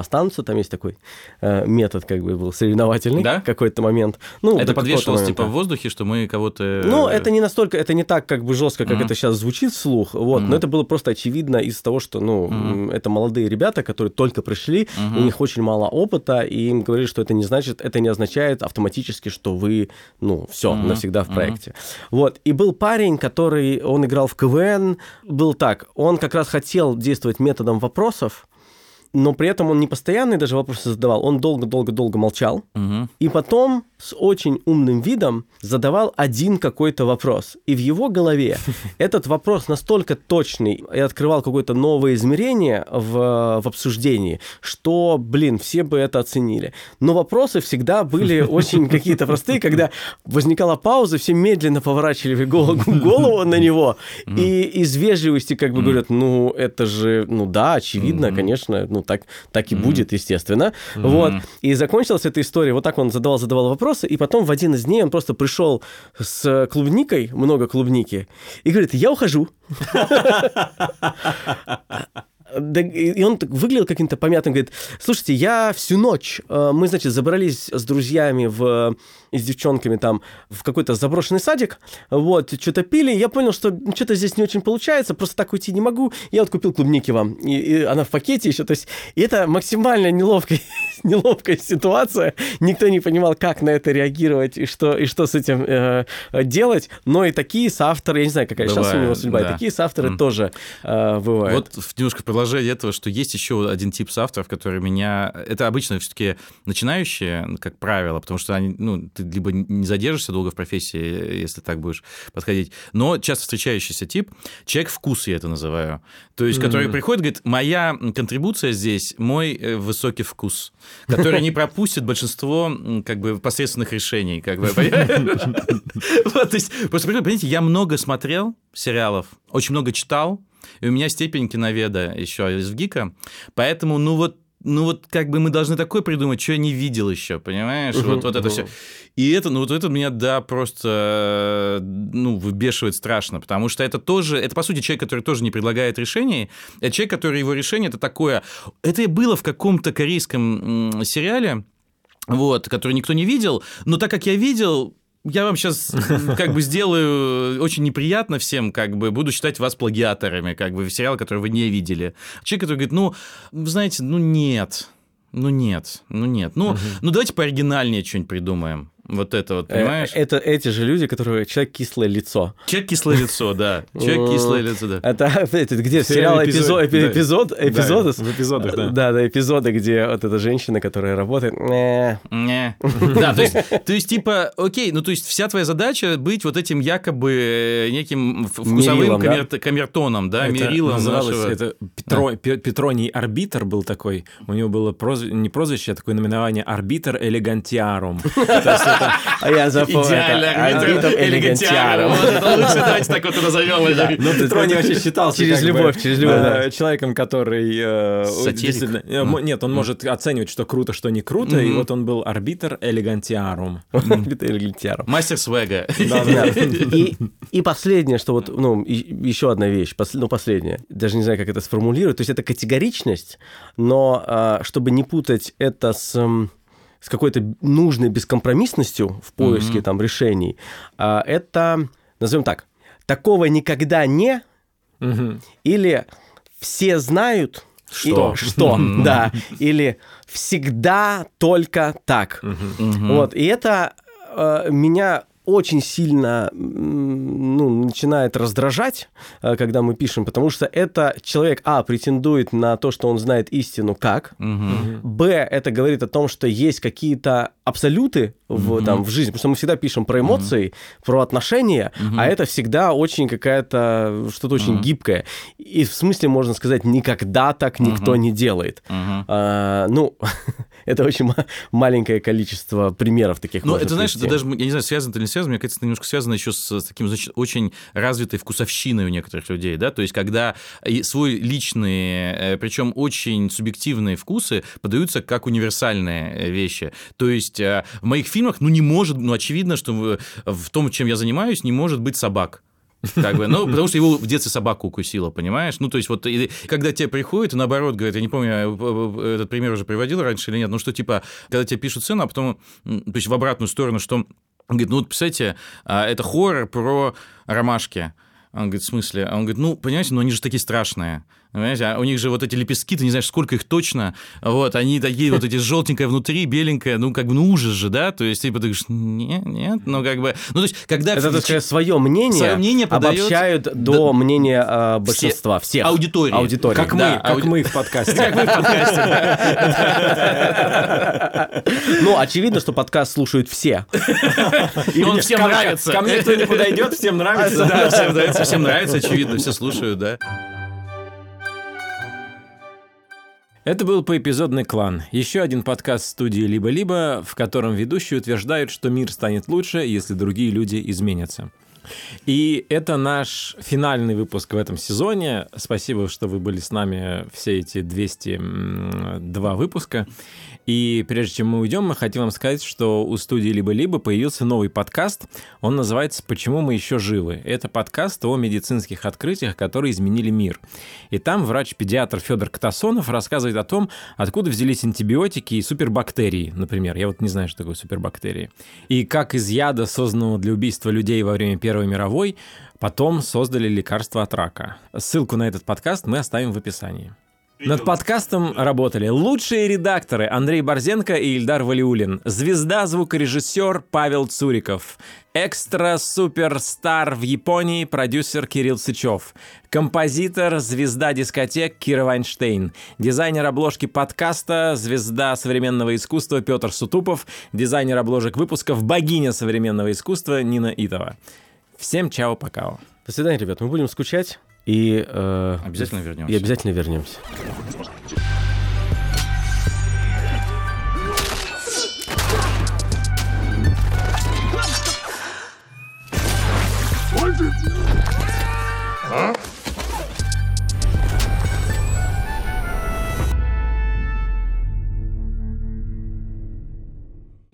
останутся, там есть такой метод, как бы, был соревновательный да? какой-то момент. Ну, это подвешивалось, типа, в воздухе, что мы кого-то... Ну, это не настолько, это не так, как бы, жестко, как mm-hmm. это сейчас звучит вслух, вот, mm-hmm. но это было просто очевидно из того, что, ну, mm-hmm это молодые ребята, которые только пришли, угу. у них очень мало опыта, и им говорили, что это не значит, это не означает автоматически, что вы, ну, все, угу. навсегда в проекте. Угу. Вот. И был парень, который, он играл в КВН, был так, он как раз хотел действовать методом вопросов, но при этом он не постоянный даже вопросы задавал, он долго-долго-долго молчал, угу. и потом с очень умным видом задавал один какой-то вопрос. И в его голове [LAUGHS] этот вопрос настолько точный и открывал какое-то новое измерение в, в обсуждении, что, блин, все бы это оценили. Но вопросы всегда были [LAUGHS] очень какие-то простые, когда возникала пауза, все медленно поворачивали голову, [LAUGHS] голову на него, и из вежливости как бы говорят, ну, это же, ну да, очевидно, конечно, ну так, так и будет, естественно. Вот. И закончилась эта история, вот так он задавал-задавал вопрос, вопросы, и потом в один из дней он просто пришел с клубникой, много клубники, и говорит, я ухожу. [LAUGHS] и он выглядел каким-то помятым, говорит, слушайте, я всю ночь, э, мы, значит, забрались с друзьями в, и с девчонками там в какой-то заброшенный садик, вот, что-то пили, я понял, что что-то здесь не очень получается, просто так уйти не могу, я вот купил клубники вам, и, и она в пакете еще, то есть, и это максимально неловкая, [LAUGHS] неловкая ситуация, никто не понимал, как на это реагировать и что, и что с этим э, делать, но и такие соавторы, я не знаю, какая Бывает, сейчас у него судьба, да. и такие соавторы mm. тоже э, бывают. Вот немножко продолжение этого, что есть еще один тип соавторов, который меня... Это обычно все-таки начинающие, как правило, потому что они, ну, ты либо не задержишься долго в профессии, если так будешь подходить, но часто встречающийся тип, человек вкус я это называю, то есть, который mm. приходит, говорит, моя контрибуция здесь, мой э, высокий вкус, который не пропустит большинство как бы посредственных решений, как бы, [LAUGHS] Вот, то есть, просто, понимаете, я много смотрел сериалов, очень много читал, и у меня степень киноведа еще из ВГИКа, поэтому, ну вот, ну вот как бы мы должны такое придумать, что я не видел еще, понимаешь? Uh-huh, вот, вот uh-huh. это все. И это, ну вот это меня, да, просто, ну, выбешивает страшно, потому что это тоже, это по сути человек, который тоже не предлагает решений, это человек, который его решение, это такое, это было в каком-то корейском сериале, вот, который никто не видел, но так как я видел, я вам сейчас как бы сделаю очень неприятно всем, как бы буду считать вас плагиаторами, как бы сериал, который вы не видели. Человек, который говорит, ну, вы знаете, ну нет, ну нет, ну нет, ну, угу. ну давайте пооригинальнее что-нибудь придумаем. Вот это вот, э, понимаешь? Это эти же люди, которые человек кислое лицо. Человек кислое лицо, да. Человек кислое лицо, да. Это, это где сериал эпизод, эпизод, эпизоды? В эпизодах, да. Да, да, эпизоды, где вот эта женщина, которая работает. Не. Да, то есть, то есть, типа, окей, ну то есть вся твоя задача быть вот этим якобы э, неким вкусовым камертоном, да, мерилом нашего. Это Петроний арбитр был такой. У него было не прозвище, а такое наименование арбитр элегантиарум. [LAUGHS] А я запомнил. Идеально, элегантиаром. Лучше [LAUGHS] давайте так вот назовем. Ну, Петрони вообще считался Через любовь, через любовь, Человеком, который... Э, э, нет, он может оценивать, что круто, что не круто, и вот он был арбитр элегантиарум. [LAUGHS] Арбитр элегантиарум. Мастер свега. И последнее, что вот, ну, еще одна вещь, ну, последняя, даже не знаю, как это сформулировать, то есть это категоричность, но а, чтобы не путать это с с какой-то нужной бескомпромиссностью в поиске mm-hmm. там решений, а, это, назовем так, такого никогда не, mm-hmm. или все знают, что, и, что, mm-hmm. [LAUGHS] да, или всегда только так, mm-hmm. вот, и это э, меня очень сильно ну, начинает раздражать, э, когда мы пишем, потому что это человек, а, претендует на то, что он знает истину как, угу. б, это говорит о том, что есть какие-то абсолюты в, угу. там, в жизни, потому что мы всегда пишем про эмоции, угу. про отношения, угу. а это всегда очень какая-то, что-то очень угу. гибкое. И в смысле, можно сказать, никогда так никто угу. не делает. Угу. А, ну, [LAUGHS] это очень маленькое количество примеров таких. Ну, это, знаешь, это даже, я не знаю, связано это или не связано, мне кажется, это немножко связано еще с, таким, значит, очень развитой вкусовщиной у некоторых людей, да, то есть когда свой личный, э, причем очень субъективные вкусы подаются как универсальные э, вещи. То есть э, в моих фильмах, ну, не может, ну, очевидно, что в том, чем я занимаюсь, не может быть собак. Как бы, ну, потому что его в детстве собака укусила, понимаешь? Ну, то есть, вот, и, когда тебе приходит, наоборот, говорят, я не помню, я этот пример уже приводил раньше или нет, ну, что, типа, когда тебе пишут цену, а потом, то есть, в обратную сторону, что, он говорит, ну, вот, представляете, а, это хоррор про ромашки. Он говорит, в смысле? Он говорит, ну, понимаете, но они же такие страшные. Понимаете, а у них же вот эти лепестки, ты не знаешь, сколько их точно, вот, они такие вот эти желтенькое внутри, беленькое, ну, как бы, ну, ужас же, да, то есть, типа, ты говоришь, нет, нет, ну, как бы, ну, то есть, когда... Это, так сказать, свое мнение, свое мнение обобщают до до мнения э, большинства, все, всех. Аудитории. Аудитории. Как мы, как ауди... мы в подкасте. [LAUGHS] Как мы в подкасте, Ну, очевидно, что подкаст слушают все. И он всем нравится. Ко мне кто не подойдет, всем нравится. Да, всем нравится, всем нравится, очевидно, все слушают, да. Это был поэпизодный клан. Еще один подкаст студии «Либо-либо», в котором ведущие утверждают, что мир станет лучше, если другие люди изменятся. И это наш финальный выпуск в этом сезоне. Спасибо, что вы были с нами все эти 202 выпуска. И прежде чем мы уйдем, мы хотим вам сказать, что у студии «Либо-либо» появился новый подкаст. Он называется «Почему мы еще живы?». Это подкаст о медицинских открытиях, которые изменили мир. И там врач-педиатр Федор Катасонов рассказывает о том, откуда взялись антибиотики и супербактерии, например. Я вот не знаю, что такое супербактерии. И как из яда, созданного для убийства людей во время Первой мировой, потом создали лекарство от рака. Ссылку на этот подкаст мы оставим в описании. Над подкастом работали лучшие редакторы Андрей Борзенко и Ильдар Валиулин, звезда-звукорежиссер Павел Цуриков, экстра-суперстар в Японии продюсер Кирилл Сычев, композитор, звезда дискотек Кира Вайнштейн, дизайнер обложки подкаста, звезда современного искусства Петр Сутупов, дизайнер обложек выпусков богиня современного искусства Нина Итова. Всем чао-покао. До свидания, ребят. Мы будем скучать. И, э, обязательно вернемся. И обязательно вернемся. А?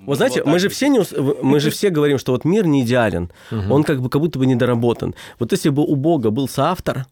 Вот знаете, вот мы же все не, мы же все говорим, что вот мир не идеален, угу. он как бы как будто бы недоработан. Вот если бы у Бога был соавтор,